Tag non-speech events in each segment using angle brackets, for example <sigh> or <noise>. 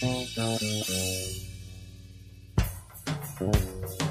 Thank you.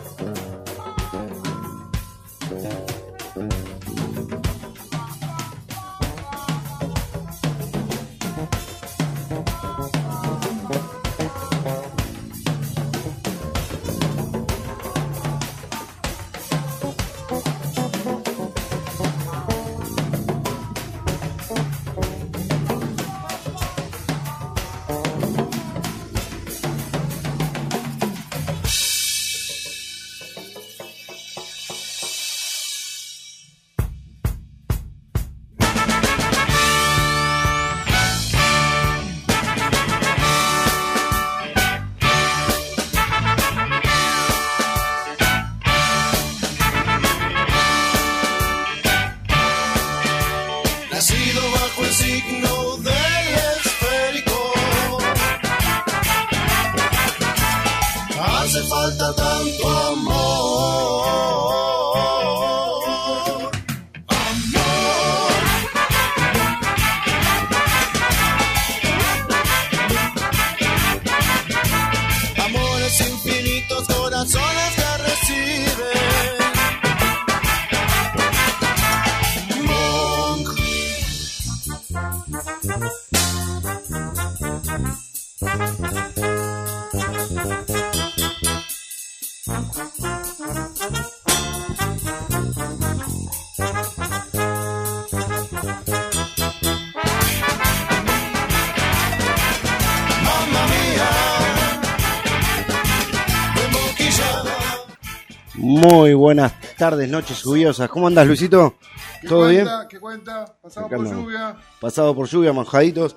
Tardes, noches lluviosas. ¿Cómo andas, Luisito? ¿Qué ¿Todo bien? cuenta? ¿Qué cuenta? Pasamos Acá por andamos. lluvia. Pasado por lluvia, manjaditos.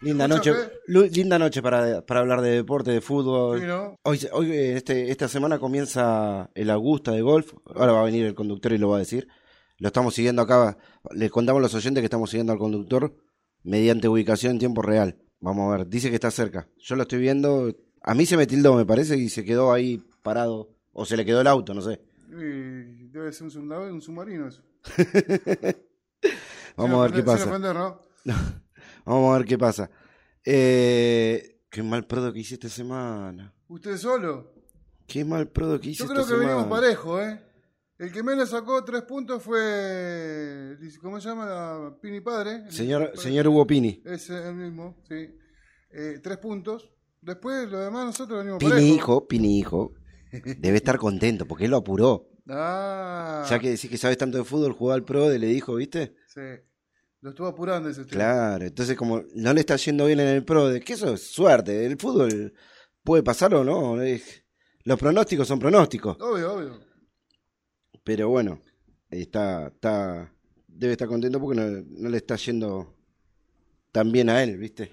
Linda Mucho noche, lu- linda noche para, para hablar de deporte, de fútbol. Sí, ¿no? Hoy, hoy eh, este, esta semana comienza el Augusta de golf. Ahora va a venir el conductor y lo va a decir. Lo estamos siguiendo acá. Les contamos a los oyentes que estamos siguiendo al conductor mediante ubicación en tiempo real. Vamos a ver, dice que está cerca. Yo lo estoy viendo. A mí se me tildó, me parece, y se quedó ahí parado. O se le quedó el auto, no sé. Y debe ser un, submarino, un submarino eso. <laughs> Vamos a ver qué pasa. <laughs> Vamos a ver qué pasa. Eh, qué mal prodo que hice esta semana. ¿Usted solo? Qué mal prodo que hice Yo esta creo que semana. venimos parejo, ¿eh? El que menos sacó tres puntos fue. ¿Cómo se llama? La Pini Padre. Señor, señor Hugo Pini. Es el mismo, sí. Eh, tres puntos. Después, lo demás, nosotros venimos Pini parejo. hijo, Pini hijo. Debe estar contento porque él lo apuró. Ah, Ya que decís que sabes tanto de fútbol, jugó al pro, le dijo, ¿viste? sí. Lo estuvo apurando ese usted. Claro, entonces como no le está yendo bien en el pro, de que eso es suerte, el fútbol puede pasar o no, los pronósticos son pronósticos, Obvio, obvio. pero bueno, está, está, debe estar contento porque no, no le está yendo tan bien a él, ¿viste?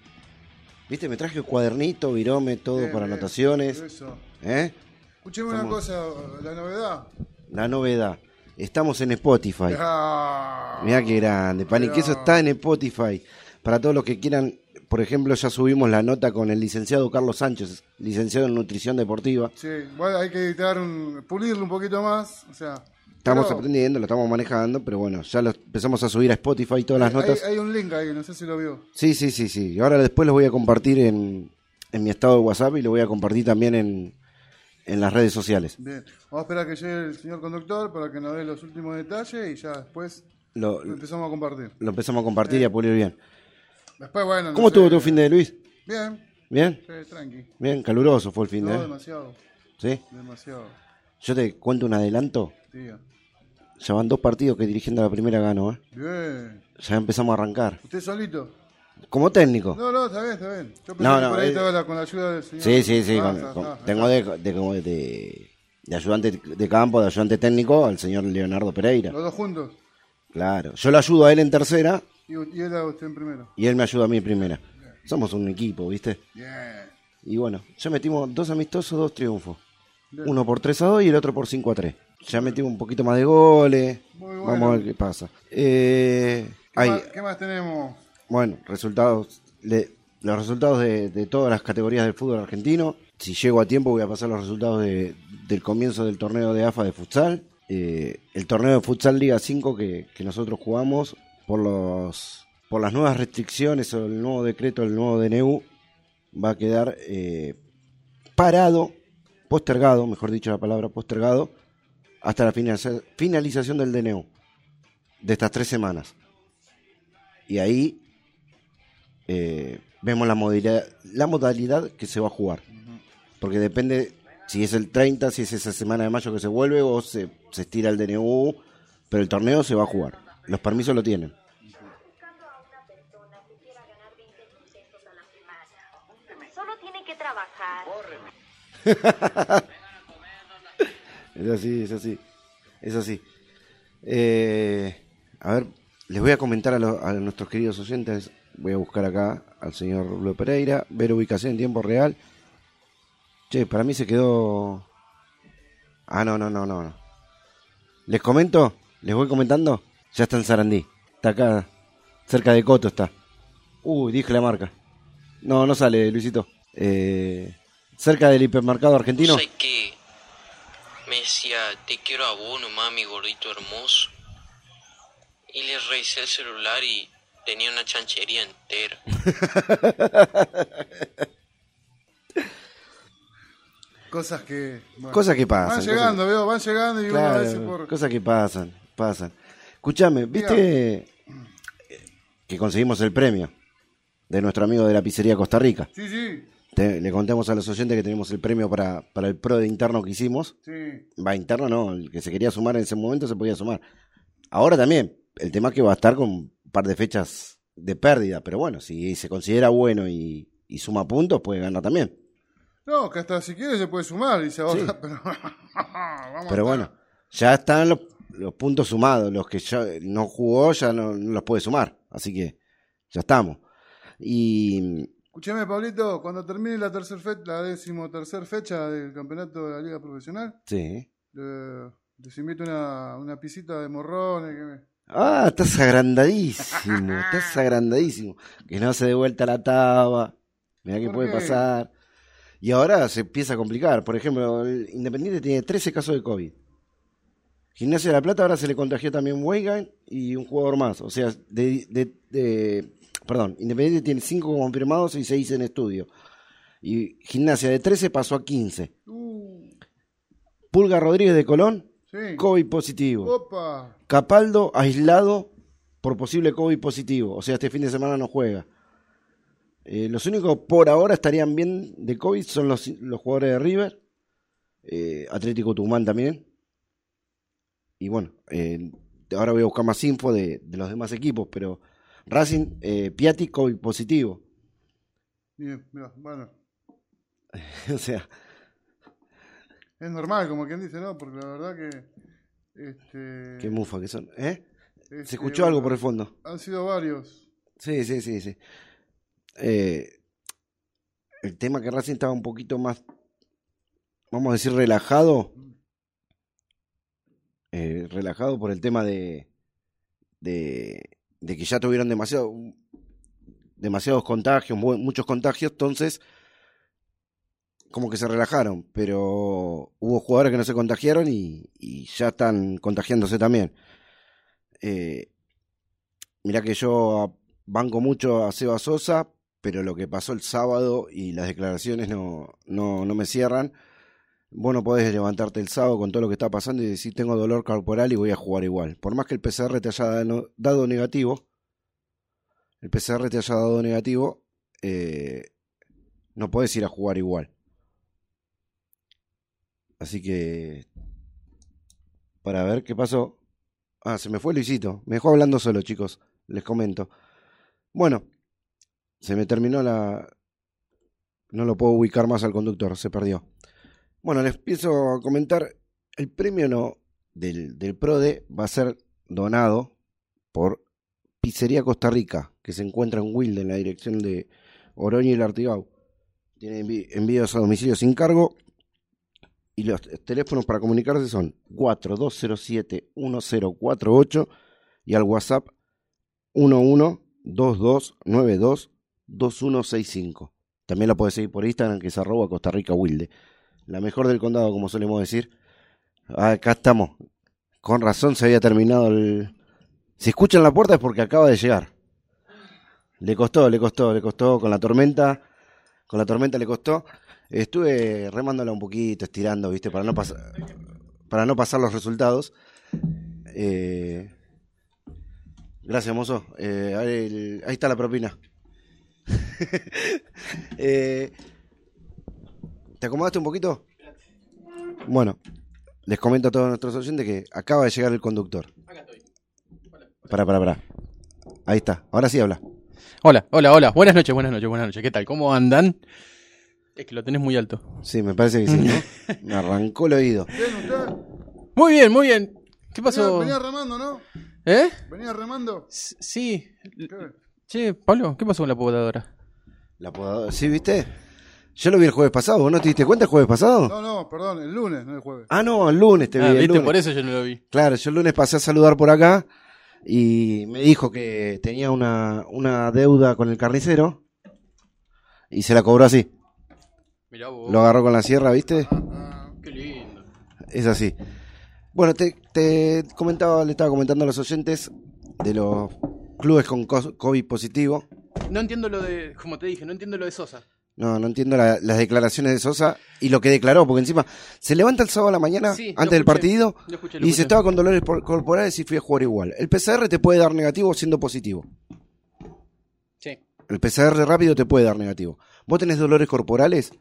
¿Viste? Me traje un cuadernito, virome, todo para anotaciones, Eso. ¿eh? Escucheme una Estamos- cosa, la novedad. La novedad, estamos en Spotify. Ah, Mira qué grande, Pani, que eso Mirá. está en Spotify. Para todos los que quieran, por ejemplo, ya subimos la nota con el licenciado Carlos Sánchez, licenciado en nutrición deportiva. Sí, bueno, hay que editar, un, pulirlo un poquito más. O sea, Estamos pero aprendiendo, lo estamos manejando, pero bueno, ya lo empezamos a subir a Spotify todas las hay, notas. hay un link ahí, no sé si lo vio. Sí, sí, sí, sí. Y ahora después los voy a compartir en, en mi estado de WhatsApp y lo voy a compartir también en, en las redes sociales. Bien, vamos a esperar que llegue el señor conductor para que nos dé los últimos detalles y ya después Lo, lo empezamos a compartir. lo empezamos a compartir y a pulir bien. Después, bueno. no ¿Cómo estuvo tu fin de Luis? Bien, ¿Bien? sí, tranqui. Bien, caluroso fue el fin de. No, ¿eh? demasiado, ¿Sí? demasiado. Yo te cuento un adelanto. Tía. Ya van dos partidos que dirigiendo la primera gano, ¿eh? Bien. Ya empezamos a arrancar. ¿Usted solito? Como técnico. No, no, está bien, está bien. Yo pensé No, que por ahí eh, estaba la- con la ayuda del señor. Sí, sí, sí. Ah, con- con- tengo de, de, como de, de ayudante de campo, de ayudante técnico al señor Leonardo Pereira. Los dos juntos. Claro. Yo lo ayudo a él en tercera Y, y él a usted en primero. y él me ayuda a mí en primera. Somos un equipo, ¿viste? Bien. Y bueno, ya metimos dos amistosos, dos triunfos. Bien. Uno por 3 a 2 y el otro por 5 a 3. Ya metimos un poquito más de goles. Muy bueno. Vamos a ver qué pasa. Eh, ¿Qué, hay, más, qué más tenemos? Bueno, resultados de, los resultados de, de todas las categorías del fútbol argentino. Si llego a tiempo voy a pasar los resultados de- del comienzo del torneo de AFA de futsal. Eh, el torneo de futsal Liga 5 que, nosotros jugamos por los por las nuevas restricciones o el nuevo decreto, el nuevo DNU, va a quedar eh, parado, postergado, mejor dicho la palabra postergado, hasta la finaliza- finalización del DNU de estas tres semanas. Y ahí eh, vemos la modalidad, la modalidad que se va a jugar. Porque depende si es el 30, si es esa semana de mayo que se vuelve o se, se estira el DNU, pero el torneo se va a jugar. Los permisos lo tienen. buscando a una persona que quiera ganar 20 mil pesos a la semana. Solo tiene que trabajar. <laughs> Es así, es así. Es así. Eh, a ver, les voy a comentar a, lo- a nuestros queridos oyentes. Voy a buscar acá al señor Luis Pereira, ver ubicación en tiempo real. Che, para mí se quedó. Ah, no, no, no, no. Les comento, les voy comentando. Ya está en Sarandí. Está acá, cerca de Coto está. Uy, dije la marca. No, no sale, Luisito. Eh, cerca del hipermercado argentino. ¿Sabes qué? Me decía, te quiero a vos nomás, mi gordito hermoso. Y le revisé el celular y tenía una chanchería entera. <laughs> Cosas que. bueno, Cosas que pasan. Van cosas llegando, veo, van llegando y uno a veces Claro, por. cosas que pasan, pasan. Escúchame, ¿viste que conseguimos el premio de nuestro amigo de la pizzería Costa Rica? Sí, sí, Te- le contamos a los oyentes que tenemos el premio para, para el pro de interno que hicimos. sí. Va, interno no, el que se quería sumar en ese momento se podía sumar. Ahora también, el tema es que va a estar con un par de fechas de pérdida, pero bueno, si se considera bueno y, y suma puntos, puede ganar también. No, que hasta si quiere se puede sumar y se ahorra, Sí. <laughs> pero. vamos Pero a bueno, ya están los, los puntos sumados. Los que ya no jugó ya no, no los puede sumar. Así que ya estamos. Y Escúchame, Pablito, cuando termine la tercer fe- la décimo tercer fecha del campeonato de la Liga Profesional, sí. le- les invito una, una pisita de morrones. Que me... Ah, estás agrandadísimo. estás <laughs> agrandadísimo. Que no se dé vuelta la taba. Mirá que ¿Por puede qué? pasar. Y ahora se empieza a complicar. Por ejemplo, el Independiente tiene 13 casos de COVID. Gimnasia de la Plata ahora se le contagió también Weigan y un jugador más. O sea, de, de- de- perdón, Independiente tiene 5 confirmados y 6 en estudio. Y Gimnasia de 13 pasó a 15. Uh, Pulga Rodríguez de Colón, sí. COVID positivo. Opa. Capaldo aislado por posible COVID positivo. O sea, este fin de semana no juega. Eh, los únicos por ahora estarían bien de COVID son los, los jugadores de River, eh, Atlético Tucumán también. Y bueno, eh, ahora voy a buscar más info de, de los demás equipos, pero Racing, Piatti, COVID positivo. Bien, mira, bueno. <laughs> o sea, Es normal, como quien dice, ¿no? Porque la verdad que. Este, qué mufa que son. ¿Eh? este, Se escuchó algo por el fondo. Han sido varios. Sí, sí, sí, sí. Eh, el tema que Racing estaba un poquito más, vamos a decir, relajado. eh, relajado por el tema de, de, de que ya tuvieron demasiado, demasiados contagios, mu- muchos contagios, entonces como que se relajaron, pero hubo jugadores que no se contagiaron y, ya están contagiándose también. Eh, mirá que yo banco mucho a Seba Sosa, pero lo que pasó el sábado y las declaraciones no, no, no me cierran. Vos no podés levantarte el sábado con todo lo que está pasando y decir tengo dolor corporal y voy a jugar igual. Por más que el PCR te haya dado, negativo, el PCR te haya dado negativo, eh, no podés ir a jugar igual. Así que, para ver qué pasó. Ah, se me fue Luisito. Me dejó hablando solo, chicos. Les comento. Bueno, se me terminó la... No lo puedo ubicar más al conductor, se perdió. Bueno, les empiezo a comentar. El premio no del, del PRODE va a ser donado por Pizzería Costa Rica, que se encuentra en Wilde, en la dirección de Oroño y el Artigau. Tiene envíos a domicilio sin cargo. Y los teléfonos para comunicarse son 4207-1048 y al WhatsApp 1122922165. También la puedes seguir por Instagram, que es arroba Costa Rica Wilde. La mejor del condado, como solemos decir. Ah, Acá estamos. Con razón se había terminado el... Si escuchan la puerta es porque acaba de llegar. Le costó, le costó, le costó con la tormenta. con la tormenta le costó. Estuve remándola un poquito, estirando, ¿viste? Para no, pasar para no pasar los resultados. Eh, gracias, mozo. Eh, ahí, el- ahí está la propina. <laughs> Eh, ¿Te acomodaste un poquito? Bueno, les comento a todos nuestros oyentes que acaba de llegar el conductor. Para, para, para. Ahí está. Ahora sí habla. Hola, hola, hola. Buenas noches, buenas noches, buenas noches. ¿Qué tal? ¿Cómo andan? Es que lo tenés muy alto. Sí, me parece que sí, ¿no? <laughs> Me arrancó el oído. Bien, usted. Muy bien, muy bien. ¿Qué pasó? venía remando, ¿no? ¿Eh? Venía remando. S- Sí. ¿Qué? Che, Pablo, ¿qué pasó con la podadora? La podadora. ¿Sí, viste? Yo lo vi el jueves pasado. ¿Vos no te diste cuenta el jueves pasado? No, no, perdón, el lunes, no el jueves. Ah, no, el lunes te vi. Ah, el viste, lunes. por eso yo no lo vi. Claro, yo el lunes pasé a saludar por acá y me dijo que tenía una, una deuda con el carnicero y se la cobró así. Mirá vos. Lo agarró con la sierra, ¿viste? Qué lindo. Es así. Bueno, te, te comentaba, le estaba comentando a los oyentes de los clubes con COVID positivo. No entiendo lo de, como te dije, no entiendo lo de Sosa. No, no entiendo la- las declaraciones de Sosa y lo que declaró, porque encima se levanta el sábado a la mañana Sí, antes del escuché, partido lo escuché, y lo escuché. estaba con dolores por- corporales y fui a jugar igual. El PCR te puede dar negativo siendo positivo. Sí. El PCR rápido te puede dar negativo. Vos tenés dolores corporales,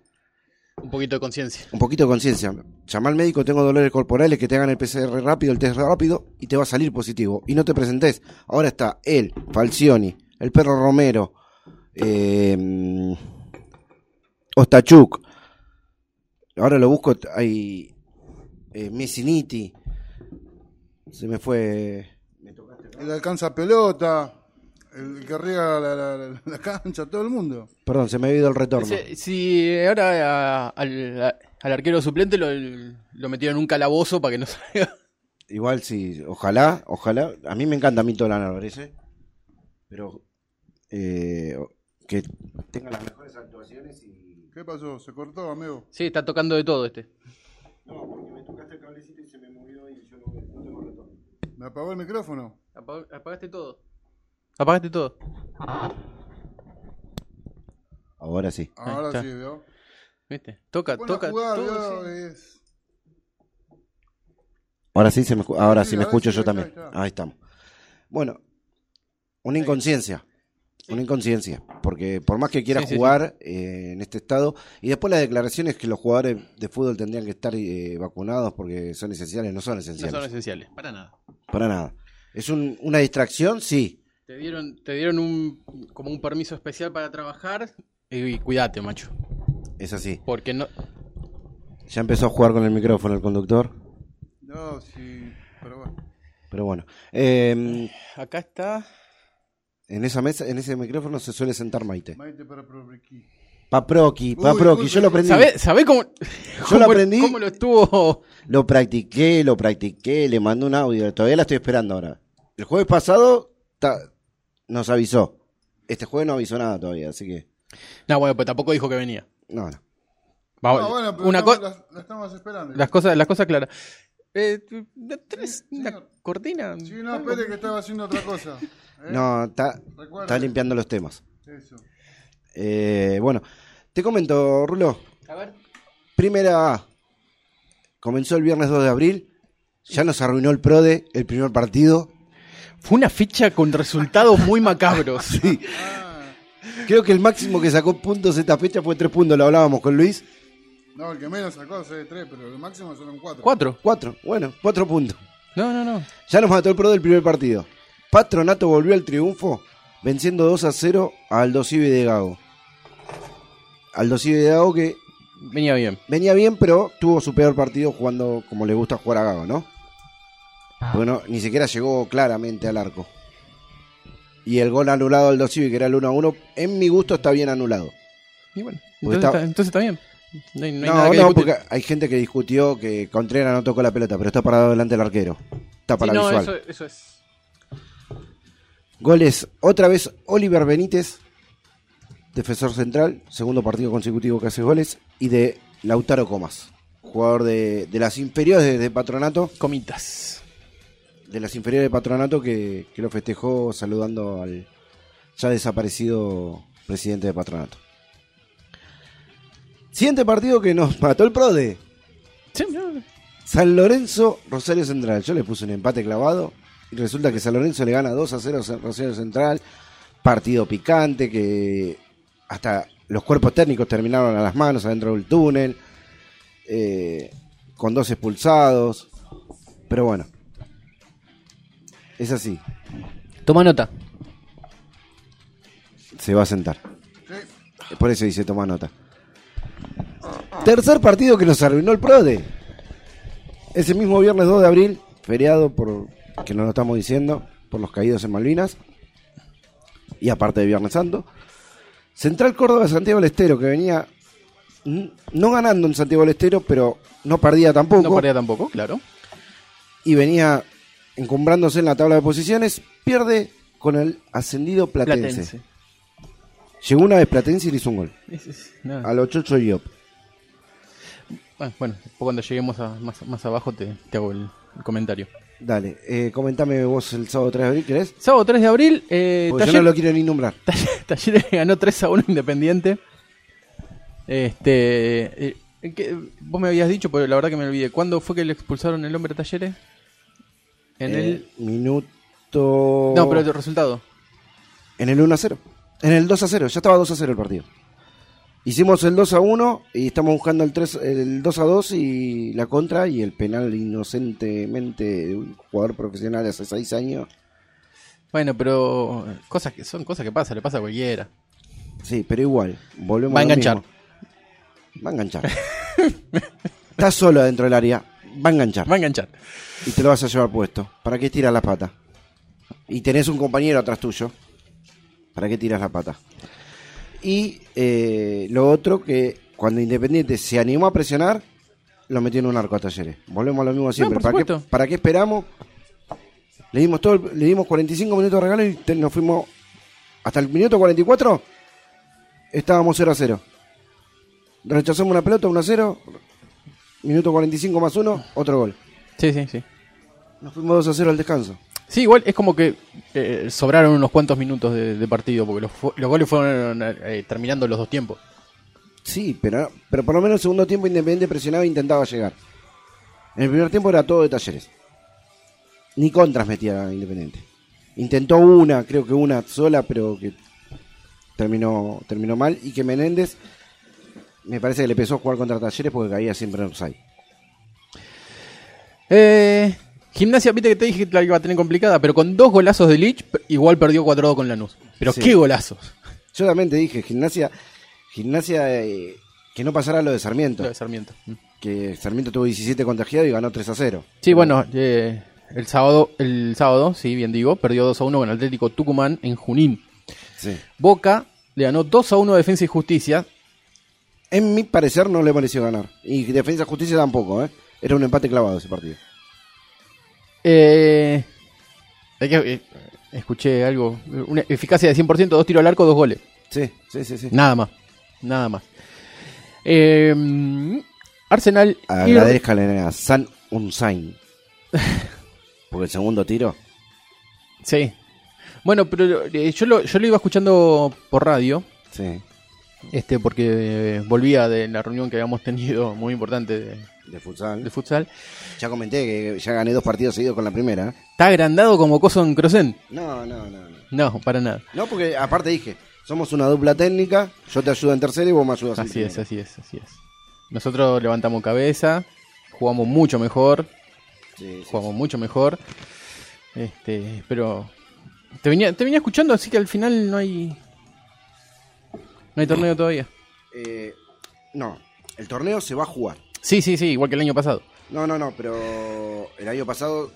Un poquito de conciencia. un poquito de conciencia. Llama al médico, tengo dolores corporales, que te hagan el PCR rápido, el test rápido, y te va a salir positivo. Y no te presentes. Ahora está él, Falcioni, el perro Romero, eh, Ostachuk. Ahora lo busco, hay eh, Messiniti. Se me fue. El alcanza pelota, el que riega la, la- la- la cancha, todo el mundo. Perdón, se me ha ido el retorno. Si, si ahora a- al, a- al arquero suplente lo, lo metieron en un calabozo para que no <laughs> salga. Igual sí, ojalá, ojalá. A mí me encanta a mí Tolan Álvarez, ¿eh? Pero eh, que tenga las mejores actuaciones y... ¿Qué pasó? ¿Se cortó, amigo? Sí, está tocando de todo este. No, porque me tocaste el cablecito y se me movió y yo no, no tengo retorno. ¿Me apagó el micrófono? Apag- apagaste todo. Apagaste todo. Ahora sí. Ahora está. sí, ¿vio? ¿Viste? Toca, Buena toca. jugada, todo, ¿vio? sí. Es- Ahora sí, se me, ahora Sí, sí me escucho yo también. está, ahí está. Ahí estamos. Bueno, una inconsciencia. Una inconsciencia. Porque por más que quiera Sí, sí, sí. jugar eh, en este estado. Y después las declaraciones que los jugadores de fútbol tendrían que estar eh, vacunados porque son esenciales, no son No esenciales. son esenciales, para nada. Para nada. ¿Es un- una distracción? Sí. Te dieron, te dieron un como un permiso especial para trabajar y, cuídate, macho. Es así. Porque no. Ya empezó a jugar con el micrófono el conductor. No, sí, pero bueno. Pero bueno. Eh, Acá está. en esa mesa, en ese micrófono se suele sentar Maite. Maite para Probriqui. Paproqui, Paproqui. Yo lo aprendí. ¿Sabés sabe cómo, Yo cómo, lo aprendí. cómo lo estuvo? Lo practiqué, lo practiqué, le mandé un audio. Todavía la estoy esperando ahora. El jueves pasado ta- nos avisó. Este jueves no avisó nada todavía, así que. No, bueno, pues tampoco dijo que venía. No, no. Vamos, No, bueno, pero una estamos- cosa. la, la estamos esperando. Las cosas, las cosas claras. Eh, ¿no ¿Tenés Sí, una señor. cortina? Sí, no, espere que estaba haciendo otra cosa. ¿eh? No, está, está limpiando los temas. Eso. Eh, bueno, te comento, Rulo. A ver. Primera A. Comenzó el viernes 2 de abril. Ya nos arruinó el PRODE, el primer partido. Fue una fecha con resultados muy macabros. <laughs> Sí. Creo que el máximo que sacó puntos esta fecha fue tres puntos, lo hablábamos con Luis. no, el que menos sacó fue tres, pero el máximo son cuatro. Cuatro. Cuatro, bueno, cuatro puntos. No, no, no. Ya nos mató el PRO del primer partido. Patronato volvió al triunfo, venciendo 2 a 0 a Aldo Civi de Gago. Aldo Civi de Gago que Venía bien. venía bien, pero tuvo su peor partido jugando como le gusta jugar a Gago, ¿no? Bueno, ni siquiera llegó claramente al arco. Y el gol anulado al Aldo Civi, que era el 1 a 1, en mi gusto está bien anulado. Y bueno, entonces, está- está, entonces está bien. No hay, no hay No, nada que no, discutir. porque hay gente que discutió que Contreras no tocó la pelota, pero está parado delante del arquero. Está para Sí, la no, visual. eso, eso es. Goles, otra vez Oliver Benítez, defensor central, segundo partido consecutivo que hace goles, y de Lautaro Comas, jugador de, de las inferiores de, de Patronato, Comitas. De las inferiores de Patronato que, que lo festejó saludando al ya desaparecido presidente de Patronato. Siguiente partido que nos mató el PRODE. San Lorenzo, Rosario Central. Yo le puse un empate clavado y resulta que San Lorenzo le gana 2 a 0 a Rosario Central. Partido picante que hasta los cuerpos técnicos terminaron a las manos adentro del túnel. eh, con dos expulsados. Pero bueno. Es así. Toma nota. Se va a sentar. Por eso dice toma nota. Tercer partido que nos arruinó el PRODE. Ese mismo viernes 2 de abril, feriado por que nos lo estamos diciendo, por los caídos en Malvinas. Y aparte de Viernes Santo. Central Córdoba de Santiago del Estero, que venía no ganando en Santiago del Estero, pero no perdía tampoco. No perdía tampoco, claro. y venía encumbrándose en la tabla de posiciones, pierde con el ascendido Platense. Platense. Llegó una vez Platense y le hizo un gol. Es- es-. A los Chocho Diop. Ah, Bueno, cuando lleguemos a- más, más abajo te, te hago el, el comentario. Dale, eh, comentame vos el sábado 3 de abril, ¿querés? Sábado 3 de abril, eh, Porque yo no lo quiero ni nombrar. <laughs> Taller- Talleres ganó 3 a 1 Independiente. Este. eh, ¿qué- vos me habías dicho, pero la verdad que me olvidé. ¿Cuándo fue que le expulsaron el hombre Talleres? En Eh, el. Minuto. No, pero el resultado. En el 1 a 0. En el 2 a 0. Ya estaba 2 a 0 el partido. Hicimos el 2 a 1 y estamos buscando el, 3, el 2 a 2 y la contra y el penal inocentemente de un jugador profesional de hace 6 años. Bueno, pero. cosas que Son cosas que pasan, le pasa a cualquiera. Sí, pero igual. Volvemos Va a enganchar. mismo. Va a enganchar. <laughs> Estás solo dentro del área. Va a enganchar. Va a enganchar. Y te lo vas a llevar puesto. ¿Para qué tiras la pata? Y tenés un compañero atrás tuyo. ¿Para qué tiras la pata? Y eh, lo otro que cuando Independiente se animó a presionar, lo metió en un arco a talleres. Volvemos a lo mismo siempre. ¿Para, qué, supuesto. ¿Para qué esperamos? Le dimos todo, le dimos 45 minutos de regalo y te- nos fuimos hasta el minuto 44. Estábamos 0 a 0. Rechazamos una pelota 1 a 0. Minuto 45 más 1, otro gol. Sí, sí, sí. Nos fuimos 2 a 0 al descanso. Sí, igual es como que eh, sobraron unos cuantos minutos de, de partido, porque los, los goles fueron eh, terminando los dos tiempos. Sí, pero, pero por lo menos el segundo tiempo Independiente presionaba e intentaba llegar. En el primer tiempo era todo de talleres. Ni contras metía Independiente. Intentó una, creo que una sola, pero que terminó, terminó mal. Y que Menéndez me parece que le empezó a jugar contra talleres porque caía siempre en offside. Eh, gimnasia, viste que te dije que la iba a tener complicada, pero con dos golazos de Lich, igual perdió 4-2 con Lanús. Pero Sí. qué golazos. Yo también te dije, gimnasia, gimnasia eh, que no pasará lo de Sarmiento. Lo de Sarmiento. Mm. Que Sarmiento tuvo 17 contagiados y ganó 3 a 0. Sí, bueno, eh, el sábado, el sábado, sí, bien digo, perdió 2 a 1 con Atlético Tucumán en Junín. Sí. Boca le ganó 2 a 1 a Defensa y Justicia. En mi parecer no le pareció ganar. Y Defensa Justicia tampoco, ¿eh? Era un empate clavado ese partido. Eh, eh, escuché algo, una eficacia de 100%, dos tiros al arco, dos goles. Sí, sí, sí, sí. Nada más, nada más. Eh, Arsenal Agradezcale a San Unsain. <laughs> Porque el segundo tiro. Sí. Bueno, pero eh, yo lo, yo lo iba escuchando por radio, Sí. Este, porque eh, volvía de la reunión que habíamos <laughs> tenido muy importante de, De futsal. de futsal. Ya comenté que ya gané dos partidos seguidos con la primera. Está agrandado como coso en Crossen. No, no, no, no. No, para nada. No, porque aparte dije, somos una dupla técnica. Yo te ayudo en tercera y vos me ayudas en Así es, así es, así es. Nosotros levantamos cabeza, jugamos mucho mejor, Sí, sí, jugamos mucho mejor. Este, pero te venía, te venía escuchando, así que al final no hay no hay torneo todavía. Eh, no, el torneo se va a jugar. Sí, sí, sí, igual que el año pasado. No, no, no, pero el año pasado,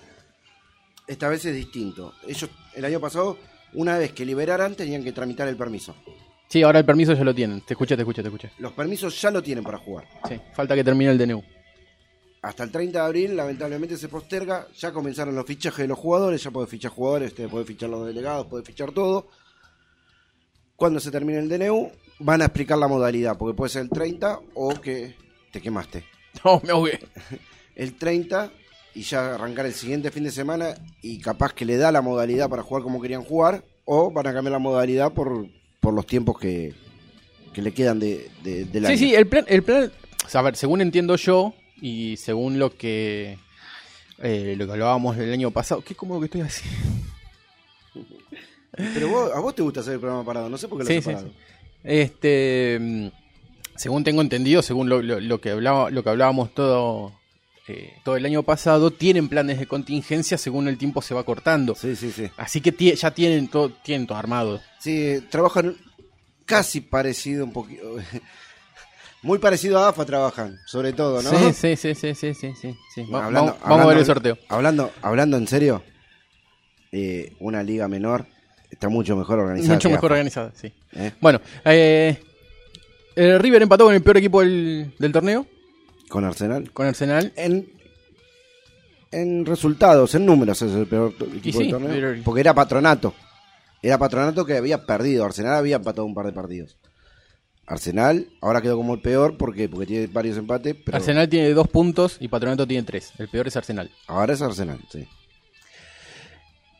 esta vez es distinto. Ellos, el año pasado, una vez que liberaran, tenían que tramitar el permiso. Sí, ahora el permiso ya lo tienen. Te escuché, te escuché, te escuché. Los permisos ya lo tienen para jugar. Sí, falta que termine el DNU. Hasta el 30 de abril, lamentablemente, se posterga. Ya comenzaron los fichajes de los jugadores. Ya podés fichar jugadores, te podés fichar los delegados, podés fichar todo. Cuando se termine el DNU, van a explicar la modalidad, porque puede ser el 30 o que te quemaste. <laughs> No, me ahogué. <laughs> El 30 y ya arrancar el siguiente fin de semana y capaz que le da la modalidad para jugar como querían jugar o van a cambiar la modalidad por, por los tiempos que, que le quedan de, de- del Sí, año. sí, el plan, el plan, o sea, a ver, según entiendo yo y según lo que eh, lo que hablábamos el año pasado, qué cómodo que estoy así. Pero vos, a vos te gusta hacer el programa parado, no sé por qué lo Sí, haces sí, parado. sí. Este, según tengo entendido, según lo, lo- lo que hablaba, lo que hablábamos todo eh, todo el año pasado, tienen planes de contingencia según el tiempo se va cortando. Sí, sí, sí. Así que ya tienen todo, tienen todo armado. Sí, trabajan casi parecido un poquito. <laughs> Muy parecido a AFA trabajan, sobre todo, ¿no? Sí, sí, sí, sí, sí, sí, sí, Hablando- vamos, vamos a ver el sorteo. Hablando, hablando en serio, eh, una liga menor está mucho mejor organizada. Mucho mejor AFA, organizada, sí. ¿eh? Bueno, eh, el River empató con el peor equipo del, del torneo, Con Arsenal. con Arsenal. En, en resultados, en números es el peor equipo sí, del torneo. pero- Porque era patronato. Era patronato que había perdido. Arsenal había empatado un par de partidos. Arsenal ahora quedó como el peor porque, porque tiene varios empates. Pero Arsenal tiene dos puntos y Patronato tiene tres. El peor es Arsenal. Ahora es Arsenal, sí.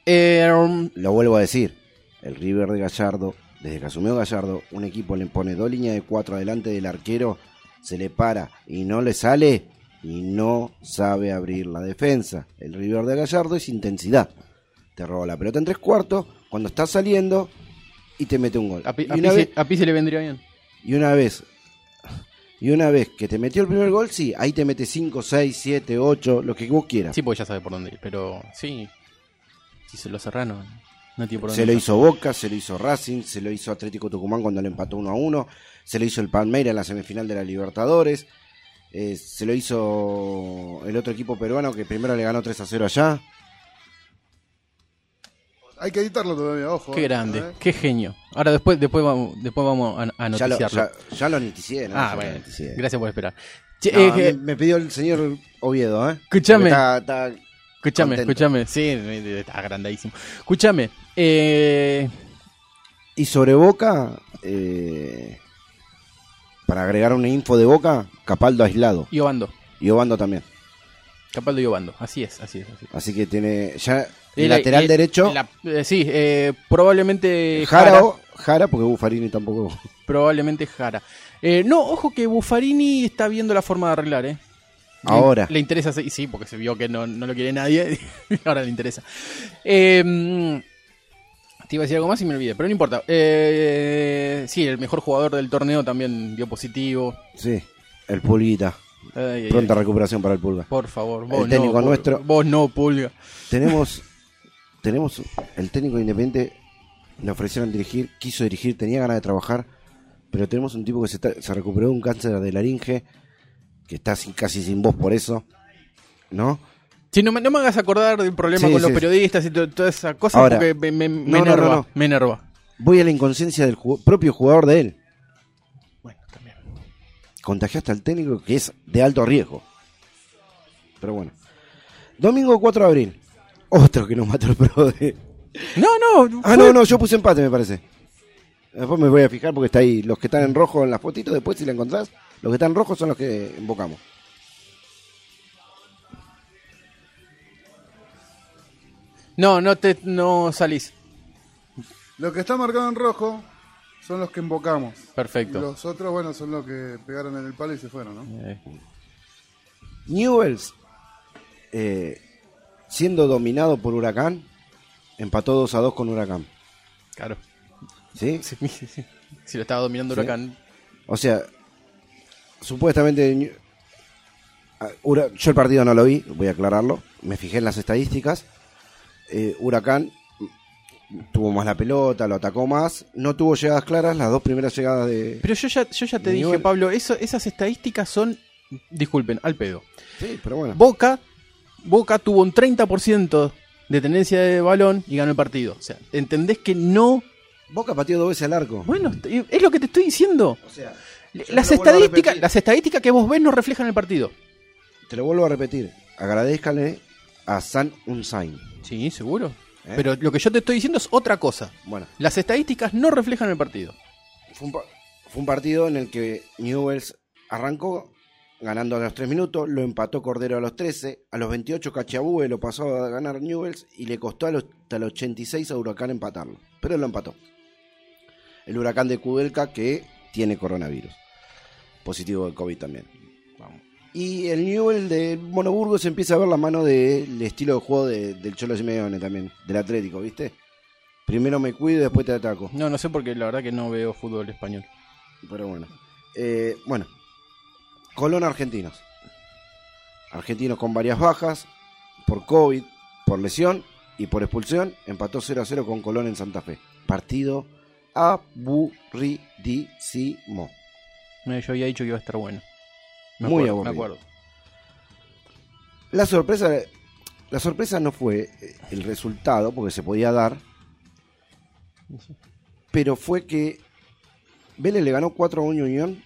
Eh, Lo vuelvo a decir. El River de Gallardo, desde que asumió Gallardo, un equipo le pone dos líneas de cuatro adelante del arquero, se le para y no le sale y no sabe abrir la defensa. El River de Gallardo es intensidad. Te roba la pelota en tres cuartos cuando estás saliendo y te mete un gol. a, a una Pizzi- vez, a Pizzi le vendría bien. y una vez y una vez que te metió el primer gol, sí, ahí te mete 5, 6, 7, 8, lo que vos quieras. Sí, porque ya sabe por dónde ir. Pero sí, si se lo cerraron, no tiene por dónde Se lo hizo Boca, se lo hizo Racing, se lo hizo Atlético Tucumán cuando le empató 1 a 1, se lo hizo el Palmeiras en la semifinal de la Libertadores, eh, se lo hizo el otro equipo peruano que primero le ganó 3 a 0 allá. Hay que editarlo todavía, ojo. Qué eh, grande, ¿eh? qué genio. Ahora después, después vamos, después vamos a, a Ya lo, noticiarlo. ya, ya lo noticié, ¿no? Ya ah, bueno, noticié. gracias por esperar. Che, No, eh, me, pidió el señor Oviedo, ¿eh? Escúchame, contento. escúchame. Sí, está agrandadísimo. Escúchame, eh, Y sobre Boca, eh, para agregar una info de Boca, Capaldo aislado. y Obando. Y Obando también. Capaldo y Obando. Así es, así es. Así es. Así que tiene ya el lateral derecho. la- eh, sí, eh, probablemente Jara, Jara. o- Jara, porque Buffarini tampoco. Probablemente Jara. No, ojo que Buffarini está viendo la forma de arreglar, ¿eh? Ahora. Le, interesa, sí, porque se vio que no, no lo quiere nadie. <laughs> ahora le interesa. Eh, te iba a decir algo más y me olvidé, pero no importa. Eh, sí, el mejor jugador del torneo también dio positivo. Sí, el Pulguita. Ay, Pronta ay. recuperación para el Pulga. Por favor, vos El técnico no, nuestro. Vos no, Pulga. Tenemos, tenemos el técnico independiente. Le ofrecieron dirigir, quiso dirigir, tenía ganas de trabajar. Pero tenemos un tipo que se, está- se recuperó de un cáncer de laringe. Que está sin- casi sin voz por eso. ¿No? Sí, no me, no me hagas acordar del problema Sí, con los sí. periodistas y to- toda esa cosa Ahora, porque me, me, me no, no, no, enerva. no. Me enerva. Voy a la inconsciencia del ju- propio jugador de él. Bueno, también. Contagiaste al técnico que es de alto riesgo. Pero bueno. Domingo 4 de abril. Otro que nos mató el pro de... No, no. Ah, fue- no, no, yo puse empate, me parece. Después me voy a fijar porque está ahí. Los que están en rojo en las fotitos, después si la encontrás, los que están en rojo son los que invocamos. No, no te no salís. Lo que está marcado en rojo son los que invocamos. Y Perfecto. los otros, bueno, son los que pegaron en el palo y se fueron, ¿no? Eh, Newells, eh, siendo dominado por Huracán, empató 2 a 2 con Huracán. claro. ¿Sí? <laughs> Sí, sí, sí. Si lo estaba dominando Sí. Huracán. O sea, supuestamente. Ah, Yo el partido no lo vi, voy a aclararlo. Me fijé en las estadísticas. Eh, Huracán tuvo más la pelota, lo atacó más. No tuvo llegadas claras, las dos primeras llegadas de. Pero yo ya, yo ya te dije. Pablo, eso, esas estadísticas son, disculpen, al pedo. Sí, pero bueno. Boca, Boca tuvo un 30% de tenencia de balón y ganó el partido. O sea, ¿entendés que no? Boca pateó dos veces al arco. Bueno, es lo que te estoy diciendo. O sea, Las estadísticas, las estadísticas que vos ves no reflejan el partido. te lo vuelvo a repetir. Agradezcale a San Unsain. Sí, seguro. ¿Eh? Pero lo que yo te estoy diciendo es otra cosa. Bueno, Las estadísticas no reflejan el partido. fue un, pa- fue un partido en el que Newells arrancó ganando a los 3 minutos, lo empató Cordero a los 13, a los 28 Cachabue lo pasó a ganar Newells y le costó a los- hasta los 86 a Huracán empatarlo, pero lo empató. El Huracán de Kudelka que tiene coronavirus. Positivo de COVID también. Y el Newell de Monoburgo se empieza a ver la mano del estilo de juego de- del Cholo Simeone también, del Atlético, ¿viste? Primero me cuido y después te ataco. No, no sé porque la verdad que no veo fútbol español. Pero bueno. Eh, bueno. Colón Argentinos. Argentinos con varias bajas. Por COVID, por lesión y por expulsión. Empató 0 a 0 con Colón en Santa Fe. Partido aburridísimo. Yo había dicho que iba a estar bueno. Me Muy acuerdo, aburrido. Me acuerdo. La sorpresa, la sorpresa no fue eh, el resultado, porque se podía dar. Pero fue que Vélez le ganó 4 a 1 Unión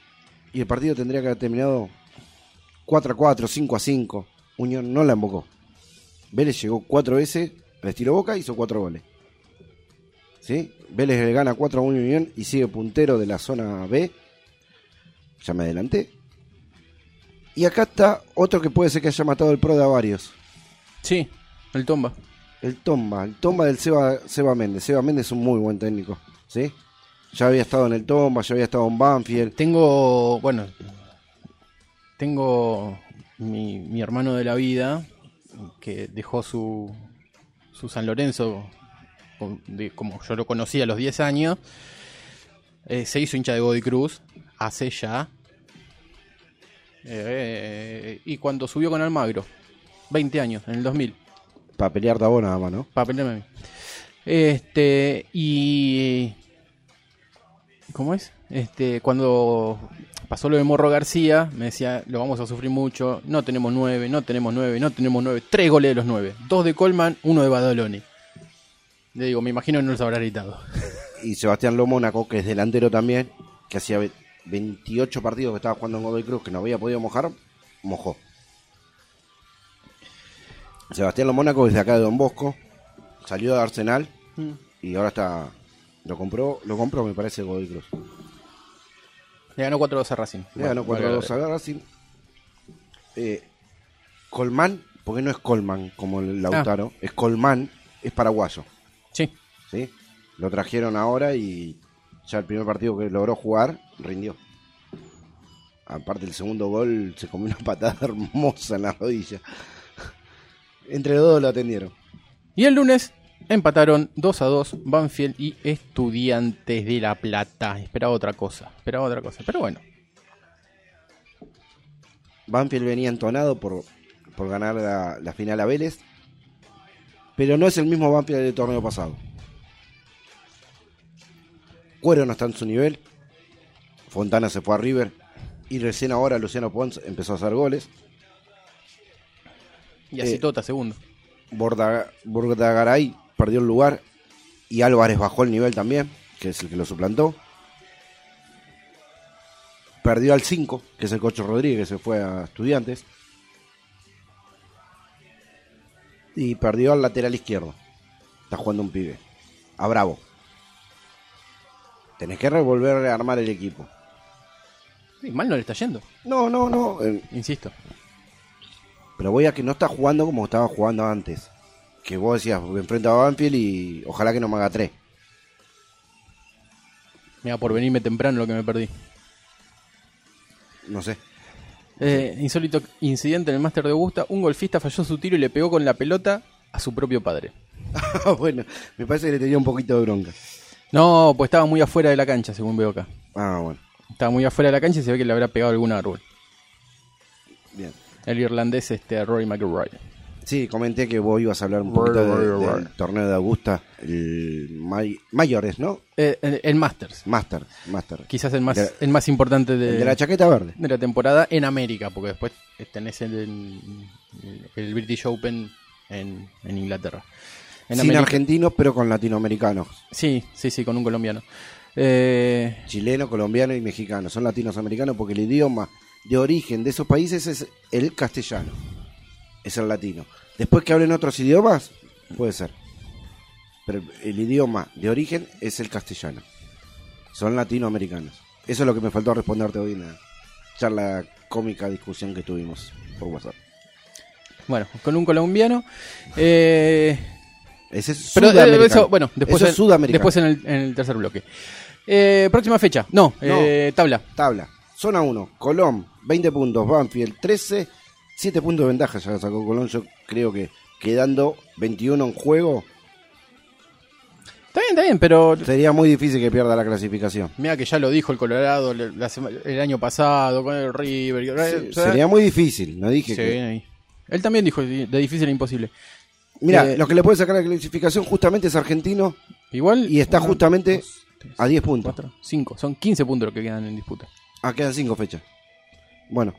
y el partido tendría que haber terminado 4 a 4, 5 a 5. Unión no la embocó. Vélez llegó 4 veces al estilo Boca hizo 4 goles. ¿Sí? Vélez le gana 4 a 1 Unión y sigue puntero de la zona B. Ya me adelanté. Y acá está otro que puede ser que haya matado el pro de a varios. Sí, el Tomba. El Tomba, el Tomba del Seba, Seba Méndez. Seba Méndez es un muy buen técnico, ¿sí? Ya había estado en el Tomba, ya había estado en Banfield. Tengo, bueno, tengo mi, mi hermano de la vida que dejó su, su San Lorenzo, como yo lo conocí a los 10 años, eh, se hizo hincha de Godoy Cruz hace ya. Eh, y cuando subió con Almagro, 20 años, en el 2000. Para pelear Davo nada más, ¿no? Para pelearme a mí. Este, y. ¿Cómo es? Este, cuando pasó lo de Morro García, me decía, lo vamos a sufrir mucho, no tenemos nueve, no tenemos nueve, no tenemos nueve, tres goles de los nueve, dos de Colman, uno de Badaloni. Le digo, me imagino que no los habrá gritado. Y Sebastián Lomónaco, que es delantero también, que hacía 28 partidos que estaba jugando en Godoy Cruz, que no había podido mojar, mojó. Sebastián Lomónaco es de acá de Don Bosco, salió de Arsenal y ahora está... Lo compró, lo compró me parece Godoy Cruz. Le ganó 4-2 a Racing. Le ganó Bueno, 4-2 a Racing. Eh, Colmán, porque no es Colman como el Lautaro, es Colmán, es paraguayo. Sí, ¿sí? Lo trajeron ahora y ya el primer partido que logró jugar rindió. Aparte el segundo gol se comió una patada <laughs> hermosa en la rodilla. Entre los dos lo atendieron. Y el lunes empataron 2 a 2 Banfield y Estudiantes de La Plata. Esperaba otra cosa, esperaba otra cosa. Pero bueno, Banfield venía entonado por, por ganar la, la final a Vélez. Pero no es el mismo Banfield del torneo pasado. Cuero no está en su nivel. Fontana se fue a River. Y recién ahora Luciano Pons empezó a hacer goles. y así Eh, Tota segundo. Borda- Bordagaray perdió el lugar. Y Álvarez bajó el nivel también, que es el que lo suplantó. Perdió al 5, que es el Cocho Rodríguez, que se fue a Estudiantes. Y perdió al lateral izquierdo. Está jugando un pibe. A Bravo. Tenés que revolver a armar el equipo. Sí, mal no le está yendo, No, no, no. eh, insisto. pero voy a que no está jugando como estaba jugando antes. Que vos decías, me enfrento a Banfield y ojalá que no me haga tres. Mira, por venirme temprano lo que me perdí. No sé. Eh, insólito incidente en el Máster de Augusta. Un golfista falló su tiro y le pegó con la pelota a su propio padre. <laughs> bueno, me parece que le tenía un poquito de bronca. No, pues estaba muy afuera de la cancha, según veo acá. Ah, bueno. Estaba muy afuera de la cancha y se ve que le habrá pegado algún árbol. Bien. El irlandés este Rory McIlroy. Sí, comenté que vos ibas a hablar un poquito de- del torneo de Augusta, el May- Mayores, ¿no? Eh, el, el Masters. Master, Master. Quizás el más, De- el más importante de, El de la chaqueta verde. de la temporada en América, porque después tenés el, el, el British Open en, en Inglaterra. En Sin argentinos, pero con latinoamericanos. Sí, sí, sí, con un colombiano. Eh, Chileno, colombiano y mexicano. Son latinos americanos porque el idioma de origen de esos países es el castellano. Es el latino. Después que hablen otros idiomas, puede ser. Pero el idioma de origen es el castellano. Son latinoamericanos. Eso es lo que me faltó responderte hoy en la charla cómica discusión que tuvimos por WhatsApp. bueno, con un colombiano. Eh, Ese es pero eh, sudamericano. eso, bueno, después, Eso es en, sudamericano. después en, el, en el tercer bloque. Eh, próxima fecha. No, eh, tabla. Tabla. Zona 1, Colón, 20 puntos, Banfield 13, 7 puntos de ventaja ya sacó Colón. Yo creo que quedando 21 en juego, Está bien, está bien, pero sería muy difícil que pierda la clasificación. mira que ya lo dijo el Colorado la el año pasado con el River. Sería muy difícil, no dije Sí, que... ahí. Él también dijo de difícil e imposible. Mira, Eh, lo que le puede sacar la clasificación justamente es argentino Igual. y está uno, justamente dos, tres, a 10 puntos. cuatro, cinco. Son 15 puntos los que quedan en disputa. Ah, quedan 5 fechas. Bueno.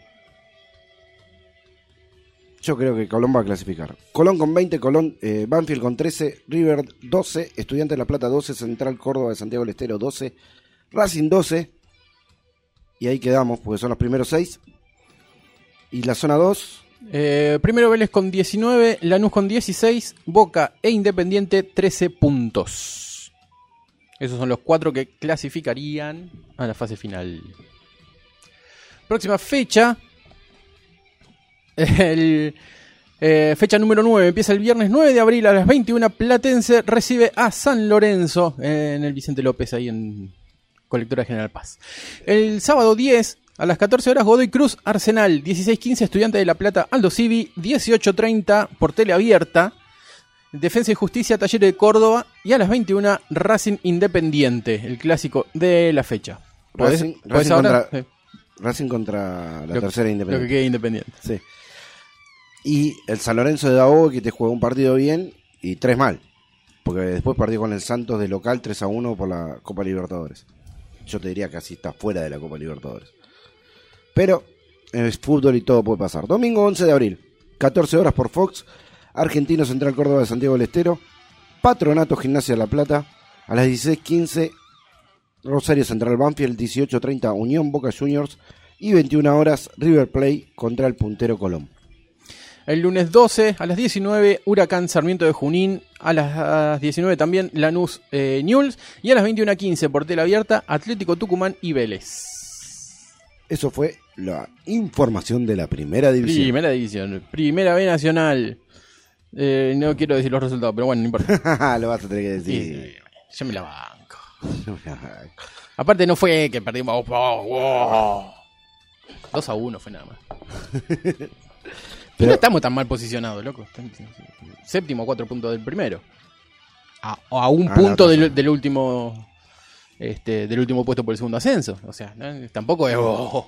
Yo creo que Colón va a clasificar. Colón con 20, Colón, eh, Banfield con 13, River 12, Estudiante de La Plata 12, Central Córdoba de Santiago del Estero 12, Racing 12. Y ahí quedamos, porque son los primeros 6. Y la zona 2, Eh, primero Vélez con 19, Lanús con 16, Boca e Independiente 13 puntos. Esos son los cuatro que clasificarían a la fase final. Próxima fecha. <laughs> El, eh, fecha número 9. Empieza el viernes 9 de abril a las 21. Platense recibe a San Lorenzo eh, en el Vicente López, ahí en Colectora General Paz. El sábado 10 a las 14 horas Godoy Cruz Arsenal. 16-15 Estudiante de La Plata Aldo Civi. 18-30 por tele abierta. Defensa y Justicia Talleres de Córdoba. Y a las 21 Racing Independiente. El clásico de la fecha. ¿Podés- Racing- podés Racing contra- Sí. Racing contra la Lo- tercera Lo que Independiente. quede Independiente. Sí. Y el San Lorenzo de Daogo que te juega un partido bien y tres mal. Porque después perdió con el Santos de local 3 a 1 por la Copa Libertadores. Yo te diría que así está fuera de la Copa Libertadores. Pero es fútbol y todo puede pasar. Domingo 11 de abril, 14 horas por Fox. Argentino Central Córdoba de Santiago del Estero. Patronato Gimnasia de La Plata. A las 16.15 Rosario Central Banfield. 18.30 Unión Boca Juniors. Y 21 horas River Play contra el puntero Colón. El lunes 12 a las 19, Huracán Sarmiento de Junín. A las 19 también Lanús eh, Newell's. Y a las 21.15 por tela abierta, Atlético Tucumán y Vélez. Eso fue la información de la primera división. Primera división, primera B nacional. Eh, no quiero decir los resultados, pero bueno, no importa. <laughs> Lo vas a tener que Sí, decir. yo me la banco. Aparte no fue que perdimos. oh, wow. 2 a 1 fue nada más. <laughs> Pero- no estamos tan mal posicionados, loco. Séptimo, cuatro puntos del primero. A, a un Ah, punto del, último. Este, del último puesto por el segundo ascenso. O sea, ¿no? tampoco es. oh.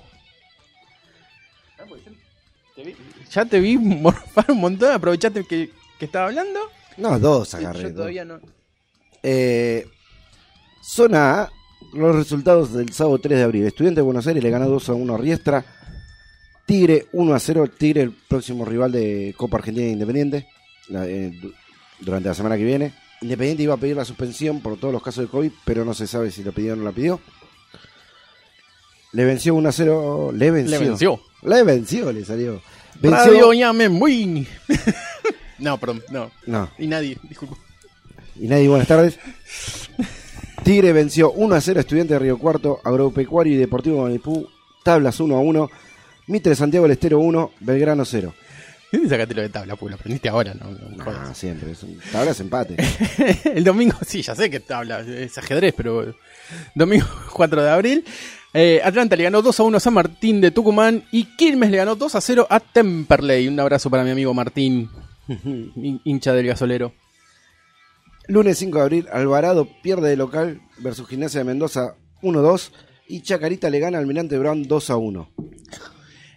Ya te vi <laughs> morfar un montón, aprovechaste que, que estaba hablando. No, dos Yo agarré. dos. todavía no. Eh, zona A, los resultados del sábado 3 de abril. Estudiante de Buenos Aires le ganó 2 a 1 a Riestra. Tigre 1 a 0. Tigre, el próximo rival de Copa Argentina de Independiente. la- eh, du- durante la semana que viene. Independiente iba a pedir la suspensión por todos los casos de COVID, pero no se sabe si la pidió o no la pidió. Le venció 1 a 0. Le venció. Le venció. Le venció, le salió. Venció. Radio Ñame <laughs> no, perdón, no. No. Y nadie, disculpa. Y nadie, buenas tardes. Tigre venció 1 a 0 a Estudiante de Río Cuarto, Agropecuario y Deportivo Maipú, tablas 1 a 1, Mitre Santiago del Estero 1, Belgrano 0. ¿Dónde sacaste lo de tabla? Porque lo aprendiste ahora, ¿no? no Ah, jodas. siempre, es un- tablas empate. <laughs> el domingo, sí, ya sé que tabla, es ajedrez, pero. Domingo <laughs> 4 de abril. Eh, Atlanta le ganó 2 a 1 a San Martín de Tucumán y Quilmes le ganó 2 a 0 a Temperley. Un abrazo para mi amigo Martín, <laughs> hin- hincha del gasolero. Lunes 5 de abril, Alvarado pierde de local versus Gimnasia de Mendoza 1-2 y Chacarita le gana al Almirante Brown 2 a 1.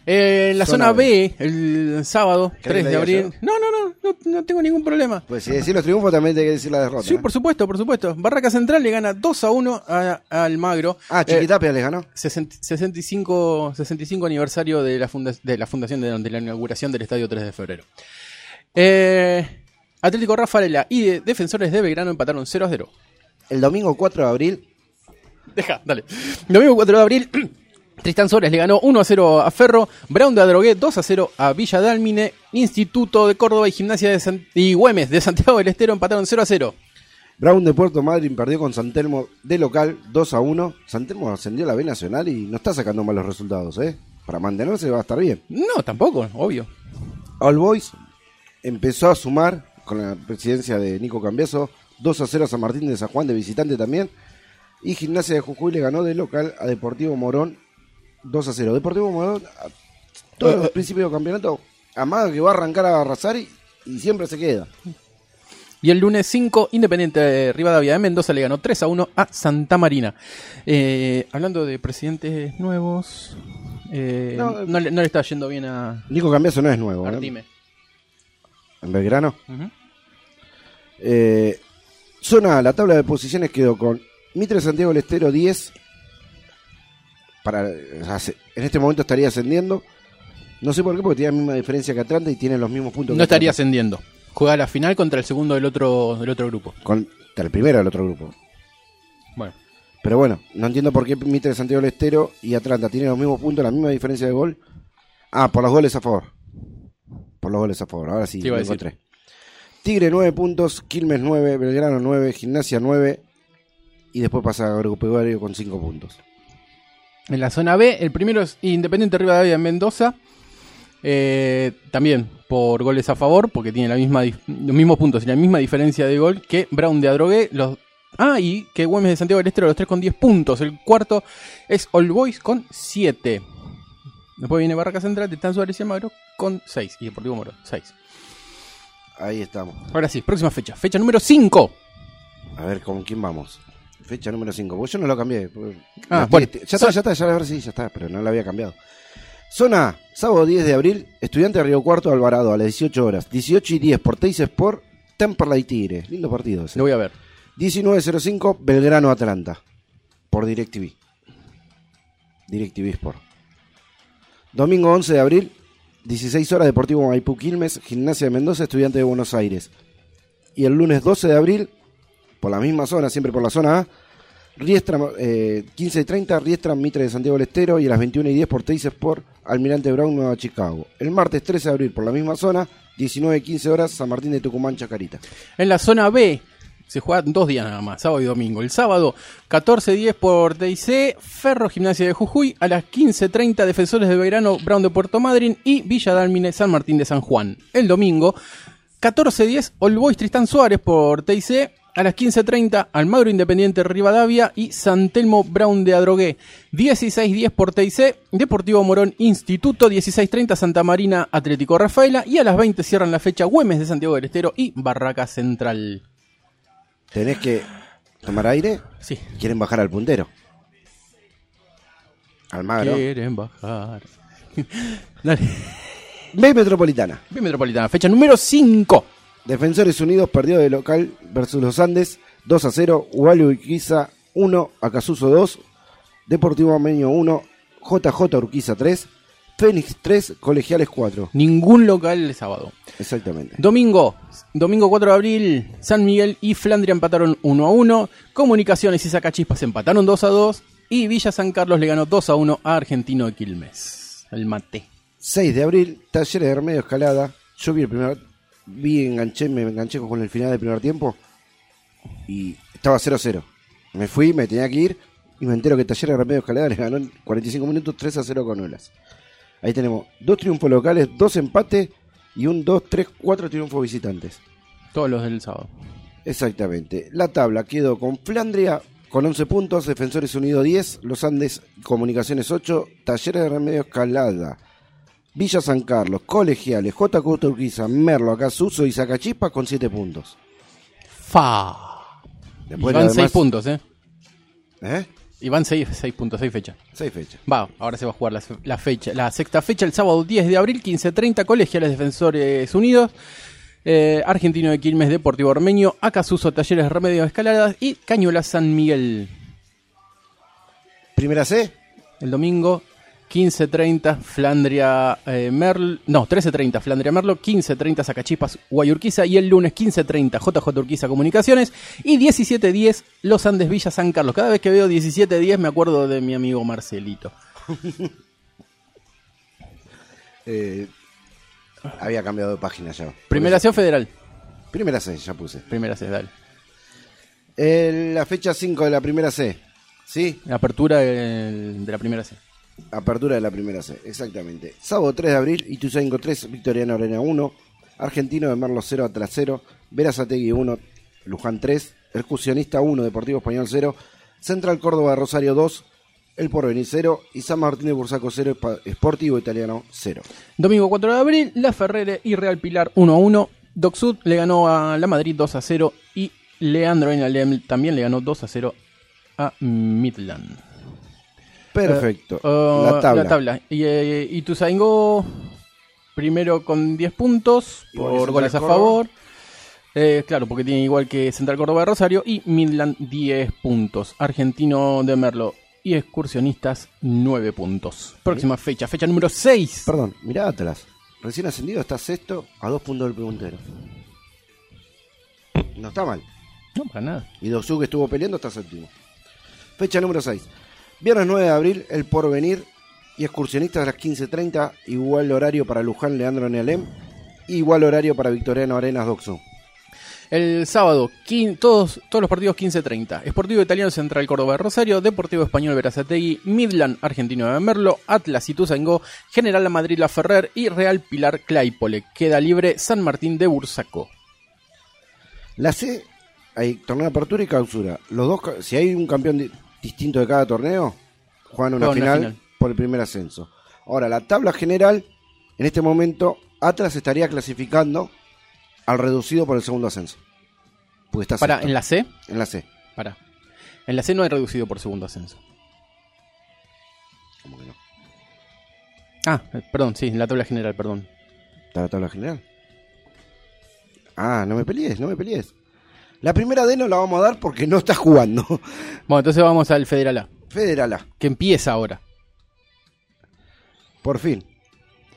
Eh, en la Zona zona, B. B, el sábado ¿Querés 3 que de abril. No, no, no, no, no tengo ningún problema. Pues si decir los triunfos también hay que decir la derrota. Sí, ¿eh? por supuesto, por supuesto. Barraca Central le gana 2 a 1 a- a Almagro. Ah, Eh, Chiquitapia les ganó. 60 65, 65 aniversario de la, funda- de la fundación de, de la inauguración del Estadio 3 de febrero. Eh, Atlético Rafaela y de Defensores de Belgrano empataron 0 a 0. El domingo 4 de abril, Deja, dale. Domingo 4 de abril, <clears throat> Tristán Suárez le ganó 1 a 0 a Ferro, Brown de Adrogué 2 a 0 a Villa Dálmine, Instituto de Córdoba y Gimnasia de San- y Güemes de Santiago del Estero empataron 0 a 0. Brown de Puerto Madryn perdió con San Telmo de local 2 a 1. San Telmo ascendió a la B Nacional y no está sacando malos resultados, ¿eh? Para mantenerse va a estar bien. No, tampoco, obvio. All Boys empezó a sumar con la presidencia de Nico Cambiaso 2 a 0 a San Martín de San Juan de visitante también. Y Gimnasia de Jujuy le ganó de local a Deportivo Morón 2 a 0. Deportivo Morón, a todos los principios del campeonato, amaga que va a arrancar a arrasar y, y siempre se queda. Y el lunes 5, Independiente de Rivadavia de Mendoza le ganó 3 a 1 a Santa Marina. Eh, hablando de presidentes nuevos, eh, No, no, le, no le está yendo bien a Nico Cambiaso no es nuevo, ¿eh? Artime. En Belgrano. Eh, zona, la tabla de posiciones quedó con Mitre Santiago del Estero 10. Para, en este momento estaría ascendiendo. No sé por qué, porque tiene la misma diferencia que Atlanta y tiene los mismos puntos No que estaría Atlanta. ascendiendo. Juega la final contra el segundo del otro, del otro grupo. Contra el primero del otro grupo. Bueno, Pero bueno, no entiendo por qué Mitre Santiago del Estero y Atlanta tienen los mismos puntos, la misma diferencia de gol. Ah, por los goles a favor. Por los goles a favor. Ahora sí, lo encontré. Tigre 9 puntos, Quilmes 9, Belgrano 9, Gimnasia 9 y después pasa Agropecuario con 5 puntos. En la zona B, el primero es Independiente Rivadavia en Mendoza. Eh, también por goles a favor, porque tiene la misma los mismos puntos y la misma diferencia de gol que Brown de Adrogué. Los, ah, y que Güemes de Santiago del Estero, los tres con 10 puntos. El cuarto es All Boys con 7. Después viene Barraca Central, Titán Suárez y Almagro con 6. Y Deportivo Moro, 6. Ahí estamos. Ahora sí, próxima fecha. Fecha número 5. A ver con quién vamos. Fecha número 5. Porque yo no lo cambié. Ah, la- bueno. ya está, ya está, ya ahora sí, ya está, pero no lo había cambiado. Zona sábado 10 de abril, estudiante de Río Cuarto Alvarado a las 18 horas. 18 y 10 por Teis Sport, Temperley Tigre. Lindo partido ese. Lo voy a ver. 19.05 Belgrano Atlanta por DirecTV. DirecTV Sport. Domingo 11 de abril, 16 horas Deportivo Maipú Quilmes, Gimnasia de Mendoza, Estudiante de Buenos Aires. Y el lunes 12 de abril, por la misma zona, siempre por la zona A, Riestra, eh, 15 y 30, Riestra Mitre de Santiago del Estero y a las 21 y 10 por Teis Sport, Almirante Brown, Nueva Chicago. El martes 13 de abril, por la misma zona, 19 y 15 horas, San Martín de Tucumán, Chacarita. En la zona B se juega dos días nada más, sábado y domingo. El sábado 14.10 por TIC, Ferro Gimnasia de Jujuy, a las 15.30 Defensores de Belgrano, Brown de Puerto Madryn y Villa Dálmine, San Martín de San Juan. El domingo 14.10 All Boys Tristán Suárez por TIC, a las 15.30 Almagro Independiente Rivadavia y San Telmo Brown de Adrogué. 16.10 por TIC, Deportivo Morón Instituto, 16.30 Santa Marina Atlético Rafaela y a las 20 cierran la fecha Güemes de Santiago del Estero y Barraca Central. Tenés que tomar aire. Sí. Quieren bajar al puntero. Almagro. Quieren bajar. <laughs> Dale. B Metropolitana. Bien Metropolitana, fecha número 5. Defensores Unidos perdió de local versus los Andes 2 a 0. Ubalio Urquiza 1, Acasuso 2. Deportivo Ameño 1, JJ Urquiza 3. Fénix 3, Colegiales 4. Ningún local el sábado. Exactamente. Domingo, domingo 4 de abril, San Miguel y Flandria empataron 1 a 1. Comunicaciones y Sacachispas empataron 2 a 2. Y Villa San Carlos le ganó 2 a 1 a Argentino de Quilmes. El mate. 6 de abril, Talleres de Remedio Escalada. Yo vi el primer. Vi, enganché, me enganché con el final del primer tiempo. Y estaba 0 a 0. Me fui, me tenía que ir. Y me entero que Talleres de Remedio Escalada le ganó en 45 minutos 3 a 0 con Olas. Ahí tenemos dos triunfos locales, dos empates y un 2, 3, 4 triunfos visitantes. Todos los del sábado. Exactamente. La tabla quedó con Flandria con 11 puntos, Defensores Unidos 10, Los Andes Comunicaciones 8, Talleres de Remedio Escalada, Villa San Carlos, Colegiales, JQ Urquiza, Merlo, Acasuso y Zacachispa con 7 puntos. Fa. Y Después van lo 6 demás- puntos, ¿eh? ¿Eh? Y van 6 puntos, 6 fechas. 6 fechas. Va, ahora se va a jugar la, la fecha, la sexta fecha, el sábado 10 de abril, 15.30, Colegiales Defensores Unidos, eh, Argentino de Quilmes, Deportivo Ormeño, Acasuso, Talleres Remedios Escaladas y Cañuela San Miguel. Primera C, El domingo 15.30, Flandria eh, Merl, no, 13.30, Flandria Merlo, 15.30, Sacachispas, Guayurquiza y el lunes 15.30, JJ Urquiza Comunicaciones y 17.10, Los Andes Villa San Carlos. Cada vez que veo 17.10 me acuerdo de mi amigo Marcelito. <laughs> eh, había cambiado de página ya. Primera C Federal. Primera C, ya puse. Primera C, dale. Eh, la fecha 5 de la primera C. ¿Sí? La apertura del- de la primera C. Apertura de la primera C, exactamente. Sábado 3 de abril, Ituzaingo 3, Victoriano Arena 1, Argentino de Merlo 0 a 0, Verazategui 1, Luján 3, Excursionista 1, Deportivo Español 0, Central Córdoba de Rosario 2, El Porvenir 0 y San Martín de Bursaco 0, Pa- Sportivo Italiano 0. Domingo 4 de abril, La Ferrere y Real Pilar 1 a 1. Doc Sud le ganó a La Madrid 2 a 0 y Leandro Enalem también le ganó 2 a 0 a Midland. Perfecto. Uh, la tabla. Y, eh, Ituzaingó primero con 10 puntos por goles a Córdoba. favor. Eh, claro, porque tiene igual que Central Córdoba de Rosario y Midland 10 puntos. Argentino de Merlo y Excursionistas 9 puntos. Próxima fecha, fecha número 6. Perdón, mirá Atlas. Recién ascendido está sexto a dos puntos del puntero. No está mal. No, para nada. Y Dosu que estuvo peleando está séptimo. Fecha número 6. Viernes 9 de abril, El Porvenir y Excursionistas a las 15.30. Igual horario para Luján, Leandro Nealem. Igual horario para Victoriano Arenas, Doxu. El sábado, quin- todos, todos los partidos 15.30. Esportivo Italiano Central Córdoba de Rosario, Deportivo Español Verazategui, Midland Argentino de Merlo, Atlas Ituzaingó, General Madrid La Ferrer y Real Pilar Claypole. Queda libre San Martín de Bursaco. La C, hay torneo de apertura y clausura. Los dos, si hay un campeón distinto de cada torneo, juegan una final, por el primer ascenso. Ahora, la tabla general, en este momento, Atlas estaría clasificando al reducido por el segundo ascenso. Porque está Para, en la C, en la C. para. En la C no hay reducido por segundo ascenso. ¿Cómo que no? Ah, eh, perdón, sí, en la tabla general, perdón. ¿Está la tabla general? Ah, no me pelees, no me pelees. La primera D no la vamos a dar porque no está jugando. <laughs> Bueno, entonces vamos al Federal A, Federal A, que empieza ahora. por fin.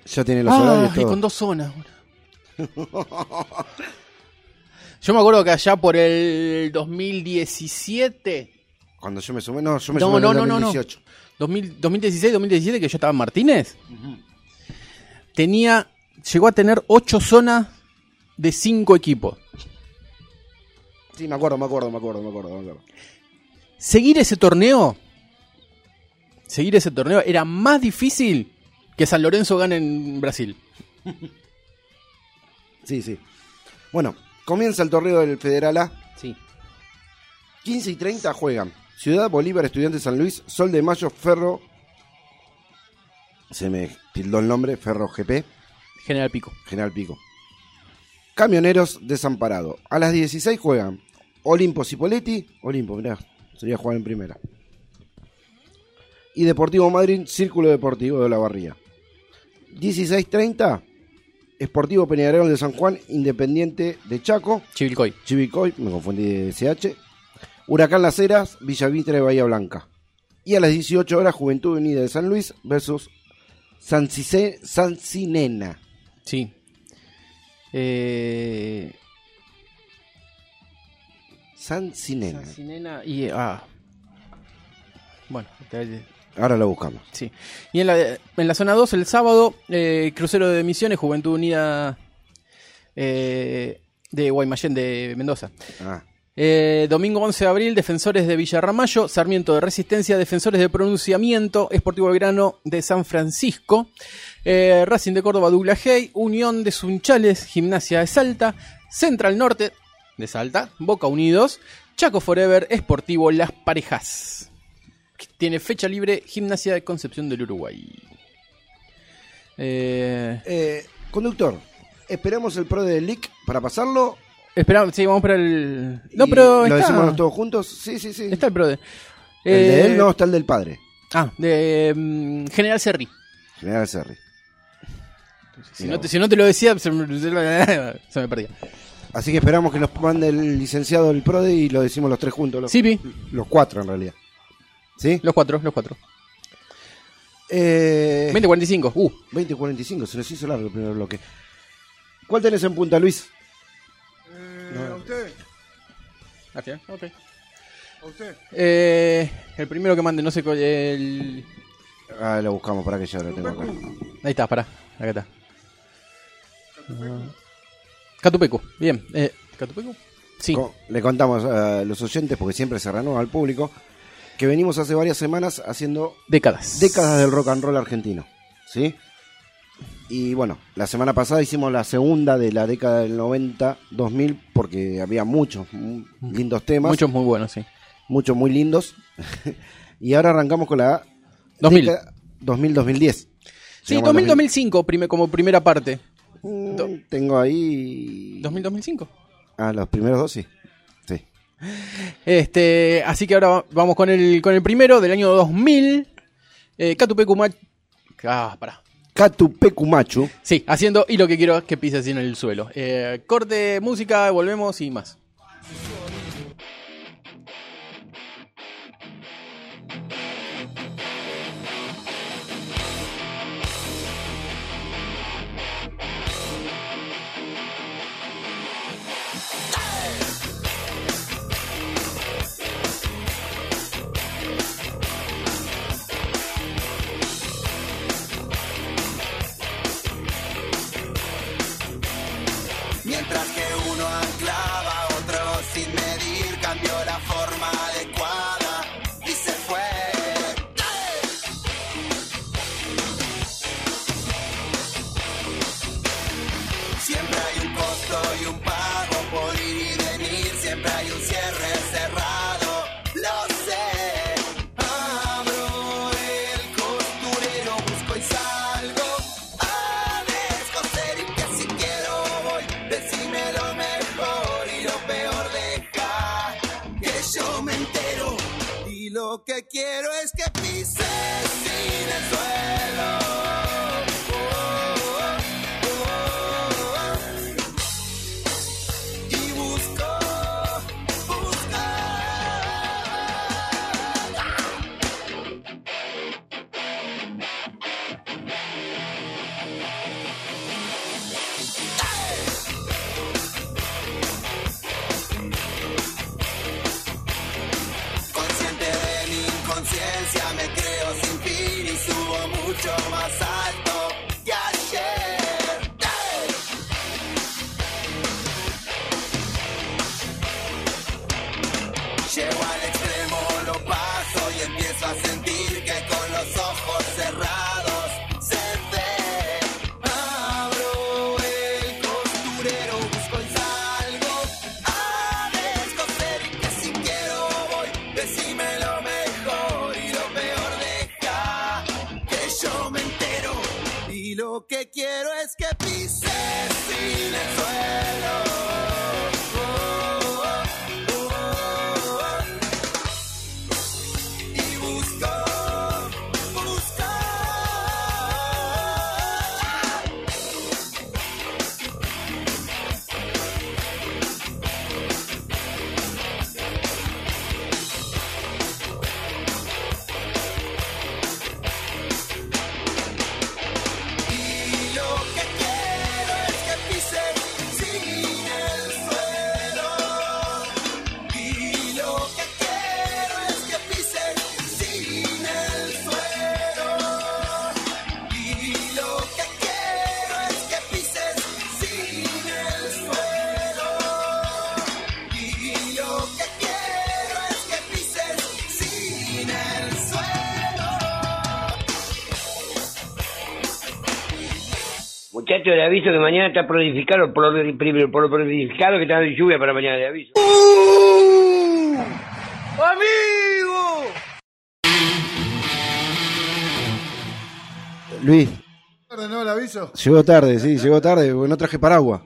Ya tiene los Ah, horarios y todo. con dos zonas. <laughs> Yo me acuerdo que allá por el 2017, Cuando yo me sumé, no, yo me No, sumé no, en el no, no, no. 2018. 2000 2016, 2017, que yo estaba en Martínez, tenía, llegó a tener ocho zonas de cinco equipos. Sí, me acuerdo, me acuerdo, me acuerdo, me acuerdo, me acuerdo. Seguir ese torneo, seguir ese torneo era más difícil que San Lorenzo gane en Brasil. <laughs> Sí, sí. Bueno, comienza el torneo del Federal A. Sí. 15 y 30 juegan. Ciudad Bolívar, Estudiantes San Luis, Sol de Mayo, Ferro. Se me tildó el nombre, Ferro GP, General Pico. General Pico. Camioneros Desamparado. A las 16 juegan Olimpo Cipoletti. Olimpo, mirá, sería jugar en primera. Y Deportivo Madrid, Círculo Deportivo de la Barría. 16.30, Esportivo Peñarol de San Juan, Independiente de Chaco. Chivilcoy. Chivicoy, me confundí de CH. Huracán Las Heras, Villavitre de Bahía Blanca. Y a las 18 horas, Juventud Unida de San Luis versus San, Cice- San Cinena. Sí. Eh, San Cinena. Sancinena y. Ah. Bueno, te- Ahora lo buscamos. sí. Y en la, en la zona 2, el sábado, eh, crucero de Misiones, Juventud Unida eh, de Guaymallén de Mendoza. Ah, Eh, domingo 11 de abril, Defensores de Villarramayo, Sarmiento de Resistencia, Defensores de Pronunciamiento, Esportivo Belgrano de San Francisco, Racing de Córdoba, Douglas Hay, Unión de Sunchales, Gimnasia de Salta, Central Norte de Salta, Boca Unidos, Chaco Forever, Esportivo Las Parejas. Tiene fecha libre Gimnasia de Concepción del Uruguay. Eh, eh, conductor, esperamos el pro de Lick para pasarlo. esperamos, sí, vamos para el... No, pero ¿Lo está, decimos todos juntos? Sí, sí, sí. está el pro de... el de Eh, él no, está el del padre. Ah, de mm, General Serri. General Serri. Si no, te, si no te lo decía, se me, se me perdía. Así que esperamos que nos mande el licenciado del PRODE y lo decimos los tres juntos. Los, Sí, vi. los cuatro en realidad. ¿Sí? Los cuatro, los cuatro. Eh, 2045. Uh, 20.45, se nos hizo largo el primer bloque. ¿Cuál tenés en punta, Luis? Eh, ¿A usted? ok. ¿A usted? Eh, el primero que mande, no sé cuál. El... Ah, lo buscamos para que ya lo tengo acá. Ahí está, pará. Acá está. Catupecu. Bien. Eh, ¿Catupecu? Sí. Le contamos a los oyentes, porque siempre se renueva al público, que venimos hace varias semanas haciendo Décadas. décadas del rock and roll argentino. ¿Sí? Y bueno, la semana pasada hicimos la segunda de la década del 90-2000 porque había muchos mm, lindos temas. Muchos muy buenos, sí. muchos muy lindos. <laughs> y ahora arrancamos con la 2000. década 2000-2010. Sí, Llegamos al 2000-2005 prime- como primera parte. 2000. Tengo ahí... 2000-2005. Ah, los primeros dos sí. Sí. Este, así que ahora va- vamos con el, con el primero del año 2000. Eh, Catupecu Machu. Ah, pará. Catupecumachu. Sí, haciendo y lo que quiero es que pise así en el suelo. Eh, corte, música, volvemos y más. Quiero es que pises sin el suelo. Muchachos, le aviso que mañana está prodificado, por, por, por prodificado que está de lluvia para mañana, le aviso. Luis, Tarde, ¿no? El aviso. llegó tarde, sí, llegó tarde, porque no traje paraguas.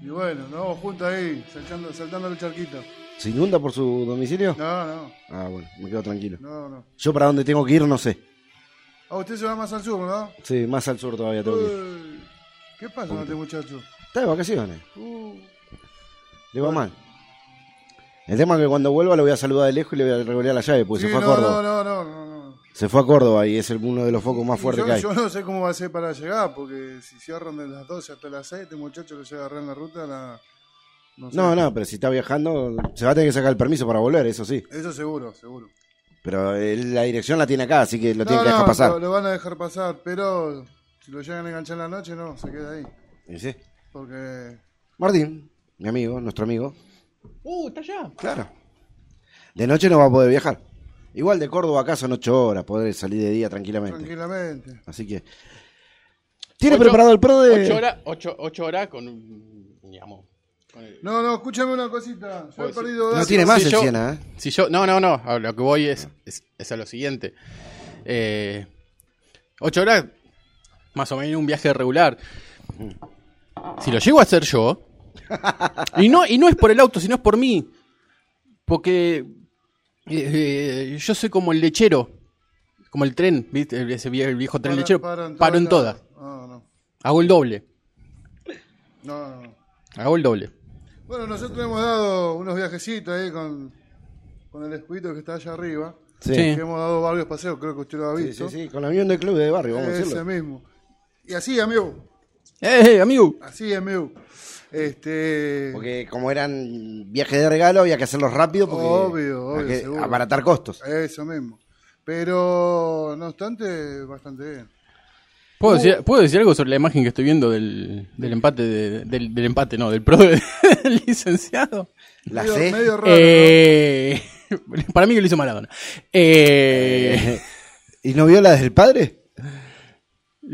Y bueno, nos vamos juntos ahí, saltando, saltando el charquito. ¿Se inunda por su domicilio? No, no, Ah, bueno, me quedo tranquilo. no, no. Yo para dónde tengo que ir no sé. Ah, usted se va más al sur, ¿no? Sí, más al sur todavía tengo que ir. ¿Qué pasa con este muchacho? Está de vacaciones, Uh, le va mal. El tema es que cuando vuelva lo voy a saludar de lejos y le voy a revolear la llave, porque sí, se fue a Córdoba. no, no, no, no, no. Se fue a Córdoba y es uno de los focos más fuertes yo, que hay. yo no sé cómo va a ser para llegar, porque si cierran de las 12 hasta las 6, este muchacho que se agarra en la ruta, la... no sé. No, no, pero si está viajando, se va a tener que sacar el permiso para volver, eso sí. Eso seguro, seguro. Pero él- la dirección la tiene acá, así que lo no, tiene que dejar pasar. Lo, lo van a dejar pasar, pero si lo llegan a enganchar en la noche, no, se queda ahí. Y sí. Porque Martín, mi amigo, nuestro amigo, Uh, está allá. claro. De noche no va a poder viajar. Igual de Córdoba acá son ocho horas, poder salir de día tranquilamente. tranquilamente. Así que. ¿Tiene Ocho- preparado el pro de.? Ocho horas, ocho, ocho horas con, un, digamos, No, no, escúchame una cosita. Yo he Pues perdido No tiene más Si el yo- Siena, ¿eh? Si yo, no, no, no, a lo que voy es, es, es a lo siguiente. Eh, ocho horas, más o menos un viaje regular. Si lo llego a hacer yo, y no, y no es por el auto, sino es por mí, porque eh, eh, yo soy como el lechero, como el tren, ¿viste? Ese vie- el viejo tren Para- lechero, para paro en todas No, no. hago el doble, No, no, hago el doble. Bueno, nosotros hemos dado unos viajecitos ahí con, con el escudito que está allá arriba. Sí. Que hemos dado varios paseos, creo que usted lo ha visto. sí, sí, con la unión del club de barrio, vamos a Ese decirlo. mismo. Y así, amigo. ¡Eh, amigo! Así, amigo. Este. Porque como eran viajes de regalo, había que hacerlos rápido porque Obvio, obvio, que seguro. abaratar costos. Eso mismo. Pero, no obstante, bastante bien. ¿Puedo decir, ¿Puedo decir algo sobre la imagen que estoy viendo del, del empate, de- del, del empate, no, del pro <laughs> del licenciado? La medio, C. medio raro. Eh, <laughs> para mí que lo hizo Maradona. Eh, <laughs> ¿Y no vio la del padre?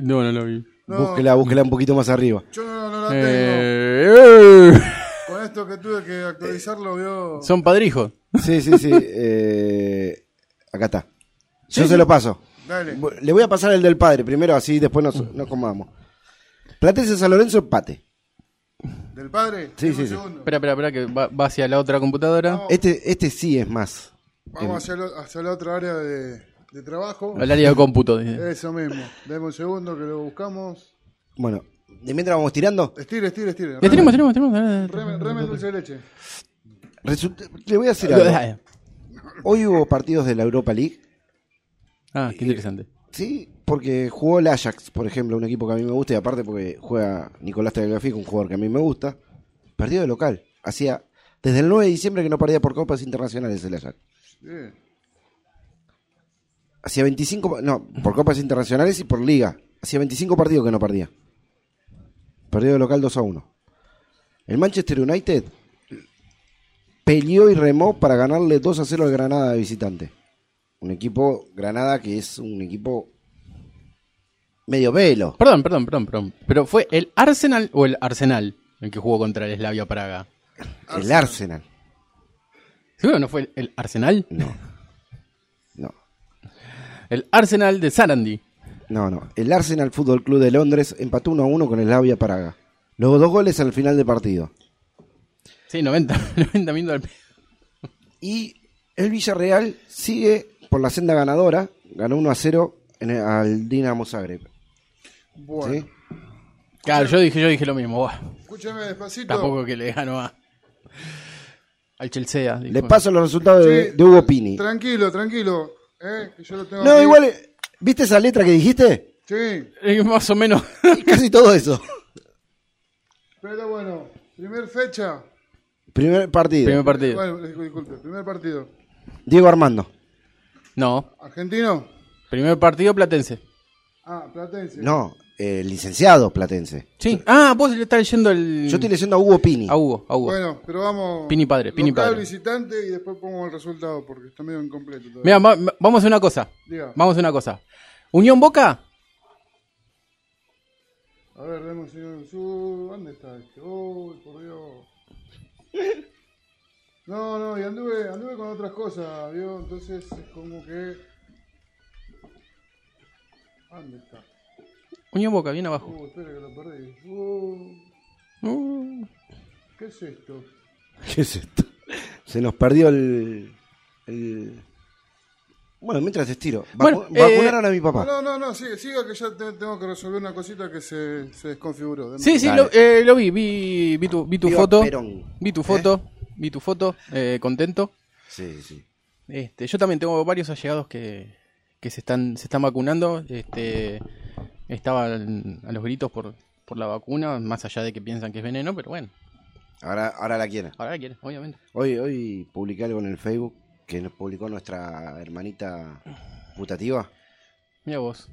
No, no lo vi. ¿no? Búsquela, búsquela un poquito más arriba. Yo no, no la tengo. Eh, eh, Con esto que tuve que actualizarlo, vio. son padrijos. Sí, sí, sí. eh, acá está. Yo se lo paso. Dale. Le voy a pasar el del padre primero, así después nos, nos comamos. Platense San Lorenzo, empate. ¿Del padre? Sí, sí, sí. Espera, espera, espera, que va, va hacia la otra computadora. Vamos. Este, este sí es más. Vamos hacia, lo- hacia la otra área de, de trabajo. Al área de cómputo. dice. Eso mismo. Deme un segundo que lo buscamos. Bueno, de mientras vamos tirando. Estire, estire, estire. Tenemos, tenemos. eh, Remen, remen dulce de leche. Resulta- le voy a decir algo. Hoy hubo partidos de la Europa League. Ah, qué interesante. Sí, porque jugó el Ajax, por ejemplo, un equipo que a mí me gusta, y aparte porque juega Nicolás Tagliafico, un jugador que a mí me gusta. Partido de local. Hacía desde el 9 de diciembre que no perdía por copas internacionales el Ajax. Bien. Hacía 25, pa- no, por copas internacionales y por liga. Hacía 25 partidos que no perdía. Perdió de local 2 a 1. El Manchester United peleó y remó para ganarle 2 a 0 al Granada de visitante. Un equipo, Granada, que es un equipo medio velo. Perdón, perdón, perdón, perdón. Pero fue el Arsenal o el Arsenal el que jugó contra el Slavia Praga. El Arsenal. ¿Seguro no fue el, el Arsenal? No. El Arsenal de Sarandi. No, no. El Arsenal Fútbol Club de Londres empató 1 a 1 con el Slavia Praga. Luego dos goles al final del partido. Sí, 90, 90 <laughs> minutos al Y el Villarreal sigue por la senda ganadora. Ganó 1 a 0 en el- al Dinamo Zagreb. Bueno. ¿sí? Claro, yo dije, yo dije lo mismo. Buah, Escúchame despacito. tampoco que le ganó a, al Chelsea. Le paso los resultados de Hugo Pini. Tranquilo, tranquilo. Eh, que yo lo tengo No, aquí. igual, eh, ¿viste esa letra que dijiste? Sí, Eh, más o menos. <laughs> Casi todo eso. pero bueno. Primer fecha. Primer partido. Primer partido. Bueno, discul- disculpe. Primer partido. Diego Armando. No, Argentino. primer partido platense. Ah, Platense. No, eh, licenciado platense. Sí. Ah, vos le estás leyendo el. Yo estoy leyendo a Hugo Pini. A Hugo, a Hugo. Bueno, pero vamos. Pini padre, Pini padre. visitante y después pongo el resultado porque está medio incompleto. Mira, va- vamos a hacer una cosa. Diga. Vamos a hacer una cosa. Unión Boca, A ver, demos señor Sur. ¿Dónde está este? Uy, por Dios. <laughs> No, no, y anduve, anduve con otras cosas, ¿vio? Entonces es como que. ¿Dónde está? Unión Boca, bien abajo. Uh, espera que lo perdí. Uh, Uh, ¿Qué es esto? <laughs> ¿Qué es esto? Se nos perdió el. el- Bueno, mientras te estiro. Vacu- Bueno, eh, vacunaron a mi papá. No, no, no, siga, siga que ya te- tengo que resolver una cosita que se, se desconfiguró. Sí, sí, lo, eh, lo vi, vi, vi tu, vi tu foto. Perón. Vi tu foto, vi tu foto, eh, contento. Sí, sí. Este, yo también tengo varios allegados que, que se están se están vacunando. Este, estaban a los gritos por, por la vacuna, más allá de que piensan que es veneno, pero bueno, Ahora, ahora la quieren. ahora quieren, obviamente. Hoy, hoy publiqué algo en el Facebook que nos publicó nuestra hermanita putativa. Mira vos.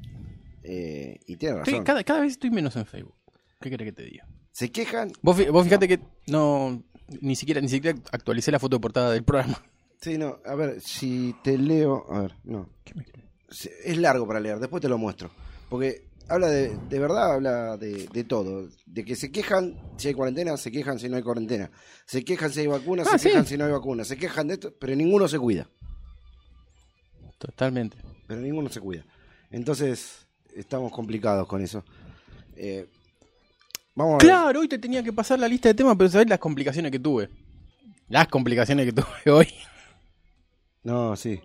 eh, y tiene Estoy- razón. cada, cada vez estoy menos en Facebook. ¿Qué querés que te diga? Se quejan. Vos, vos fíjate que no ni siquiera ni siquiera actualicé la foto de portada del programa. Sí, no. A ver, si te leo. A ver, no. Es largo para leer, después te lo muestro. Porque habla de, de verdad, habla de, de todo. De que se quejan si hay cuarentena, se quejan si no hay cuarentena. Se quejan si hay vacunas, Ah, se sí. quejan si no hay vacunas. Se quejan de esto, pero ninguno se cuida. Totalmente. Pero ninguno se cuida. Entonces, estamos complicados con eso. Eh, vamos a ver. Claro, hoy te tenía que pasar la lista de temas, pero sabés las complicaciones que tuve. Las complicaciones que tuve <laughs> hoy. No, sí.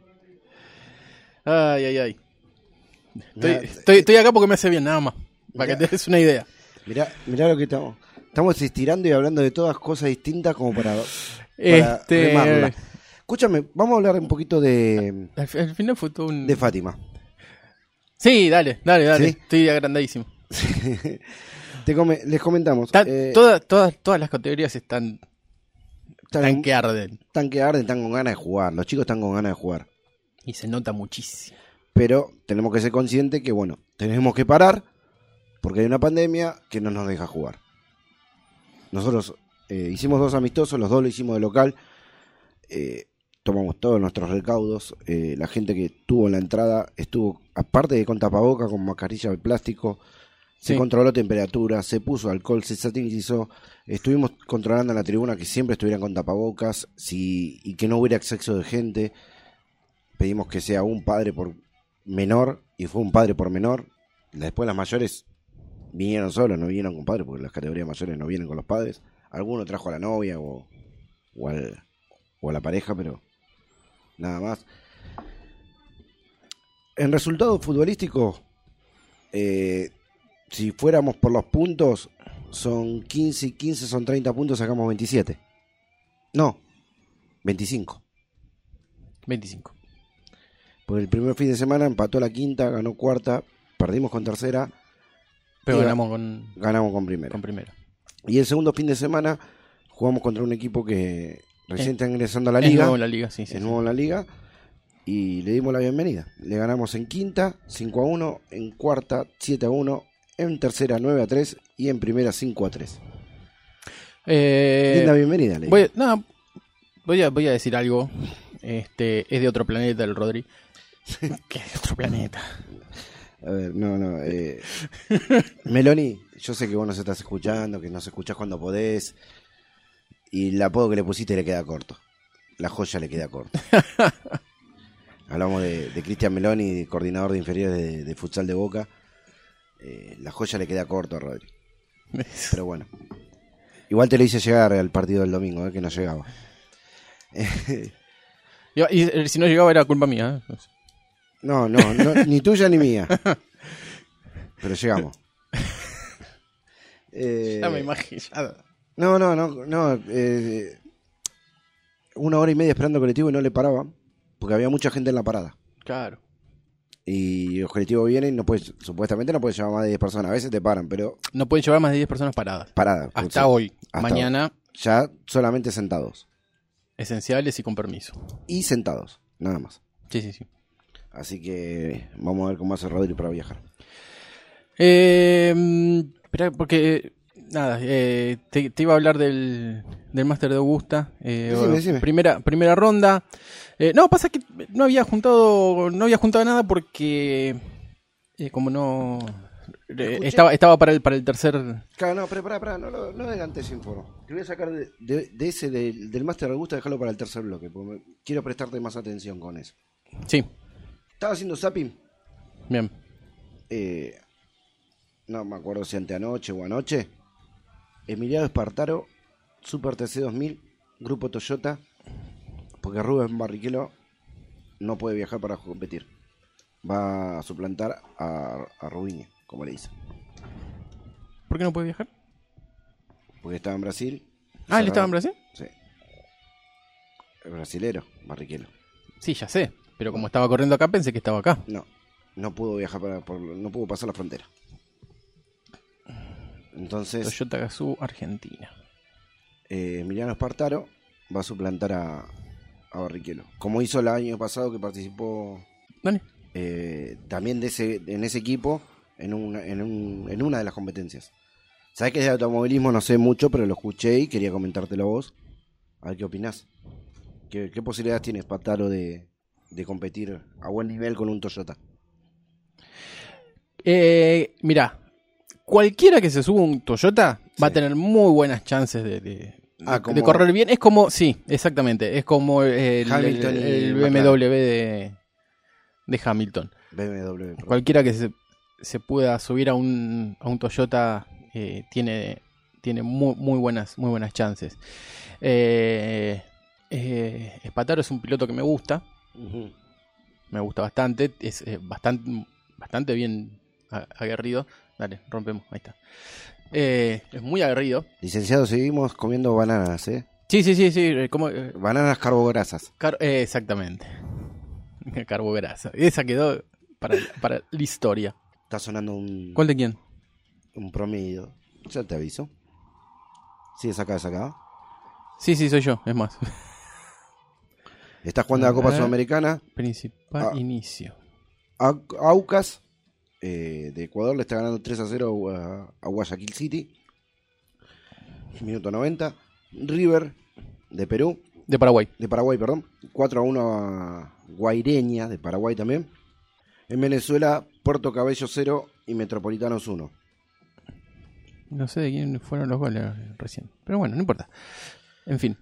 Ay, ay, ay. Estoy, estoy, estoy acá porque me hace bien, nada más. Para que te des una idea. Mirá, mirá lo que estamos. Estamos estirando y hablando de todas cosas distintas como para, para Este- remarla. Escúchame, vamos a hablar un poquito de, Al, fi- al final fue todo un. de Fátima. Sí, dale, dale, dale. ¿Sí? Estoy agrandadísimo. <laughs> Te come- les comentamos. Está- eh, todas, todas, todas las categorías están están, tan que arden. están que arden, están con ganas de jugar. Los chicos están con ganas de jugar. Y se nota muchísimo. Pero tenemos que ser conscientes que, bueno, tenemos que parar porque hay una pandemia que no nos deja jugar. Nosotros eh, hicimos dos amistosos, los dos lo hicimos de local. Eh, tomamos todos nuestros recaudos. eh, la gente que estuvo en la entrada estuvo, aparte de con tapaboca, con mascarilla de plástico. Se controló temperatura, se puso alcohol, se sanitizó. Estuvimos controlando en la tribuna que siempre estuvieran con tapabocas si, y que no hubiera exceso de gente. Pedimos que sea un padre por menor y fue un padre por menor. Después las mayores vinieron solos, no vinieron con padres porque las categorías mayores no vienen con los padres. Alguno trajo a la novia o, o, al- o a la pareja, pero nada más. En resultado futbolístico, eh, si fuéramos por los puntos, son 15 y 15 son 30 puntos, sacamos 27. No, 25. 25. Porque el primer fin de semana empató la quinta, ganó cuarta, perdimos con tercera, Pero ganamos con, ganamos con primera. con. Y el segundo fin de semana jugamos contra un equipo que recién Eh, está ingresando a la Es liga. nuevo en la liga, sí, sí. es sí. nuevo en la liga. Y le dimos la bienvenida. Le ganamos en quinta, 5 a 1, en cuarta, 7 a 1, en tercera, 9 a 3 y en primera, 5 a 3. Eh, Linda bienvenida, le no, voy, a, voy a decir algo. Este, es de otro planeta el Rodri. <laughs> que es de otro planeta. A ver, no, no. Eh, Meloni, yo sé que vos nos estás escuchando, que nos escuchás cuando podés. Y el apodo que le pusiste le queda corto. La joya le queda corta. <laughs> Hablamos de, de Cristian Meloni, coordinador de inferiores de, de futsal de Boca. Eh, la joya le queda corto a Rodri. Pero bueno. Igual te lo hice llegar al partido del domingo, eh, que no llegaba. Y, y, eh, si no llegaba era culpa mía. ¿eh? No, no, no, ni tuya ni mía. Pero llegamos. Eh, <laughs> Ya me imagino. ya- No, no, no, no. eh, una hora y media esperando el colectivo y no le paraban. Porque había mucha gente en la parada. Claro. Y los colectivos vienen y no puedes, supuestamente no puedes llevar más de 10 personas. A veces te paran, pero No pueden llevar más de 10 personas paradas. parada. Hasta hoy. Hasta Mañana, Ya solamente sentados. esenciales y con permiso. Y sentados, nada más. Sí, sí, sí. Así que vamos a ver cómo hace Rodri para viajar. Eh, mm, porque, nada, eh, te, te iba a hablar del, del Máster de Augusta. Eh, Decime, decime. Primera, primera ronda. Eh, no, pasa que no había juntado, no había juntado nada porque, como no, estaba, estaba para el, para el tercer, Claro, no, pero pará, pará, no, lo- no adelantes info. Te voy a sacar de, de- de ese, del, del Master Augusta, dejarlo para el tercer bloque, porque quiero prestarte más atención con eso. sí, Estaba haciendo zapping, bien. eh, no me acuerdo si anteanoche o anoche. Emiliano Espartaro, Super TC 2000, Grupo Toyota, porque Rubén Barrichello no puede viajar para competir. Va a suplantar a, a como le dice. ¿Por qué no puede viajar? Porque estaba en Brasil. Ah, él estaba en Brasil. Sí. Es brasilero, Barrichello. Sí, ya sé, pero como estaba corriendo acá pensé que estaba acá. No, no pudo viajar para, por- no pudo pasar la frontera. Entonces, Toyota Gazoo, Argentina. eh, Emiliano Espartaro va a suplantar a, a Barrichello. Como hizo el año pasado que participó Dale. eh, también de ese, en ese equipo en una, en, un- en una de las competencias. Sabes que de automovilismo no sé mucho, pero lo escuché y quería comentártelo a vos. A ver qué opinás. ¿Qué, qué posibilidades tiene Espartaro de, de competir a buen nivel con un Toyota? Eh, mirá, cualquiera que se suba un Toyota va a tener muy buenas chances de, de- Ah, de- correr bien. Es como, sí, exactamente. Es como el, Hamilton el- y el McLaren. BMW de, de Hamilton. BMW. Cualquiera que se, se pueda subir a un, a un Toyota eh, tiene, tiene muy, muy, buenas, muy buenas chances. Eh, eh, Spataro es un piloto que me gusta, Me gusta bastante, es eh, bastante, bastante bien aguerrido. Dale, rompemos, ahí está. Eh, es muy aguerrido. Licenciado, seguimos comiendo bananas, ¿eh? Sí, sí, sí, sí, eh, como, eh, Bananas carbograsas. car- eh, exactamente. <laughs> Carbograsa. Esa quedó para, para la historia. Está sonando un, ¿Cuál de quién? un promedio. Ya te aviso. Sí, es acá, es acá. Sí, sí, soy yo, es más. <laughs> Estás jugando la Copa. Sudamericana. Principal Ah. inicio. Au- Aucas eh, de Ecuador le está ganando 3 a 0 a, a Guayaquil City. Minuto 90. River de Perú, De Paraguay. de Paraguay, perdón. 4 a 1 a Guaireña de Paraguay también. En Venezuela, Puerto Cabello 0 y Metropolitanos 1. No sé de quién fueron los goles recién. Pero bueno, no importa. En fin.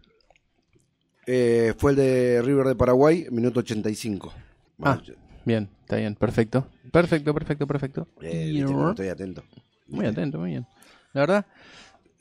Eh, fue el de River de Paraguay, minuto 85. Ah, Bueno, bien, está bien. Perfecto. Perfecto, perfecto, perfecto. eh, viste estoy atento. Muy atento, muy bien. La verdad,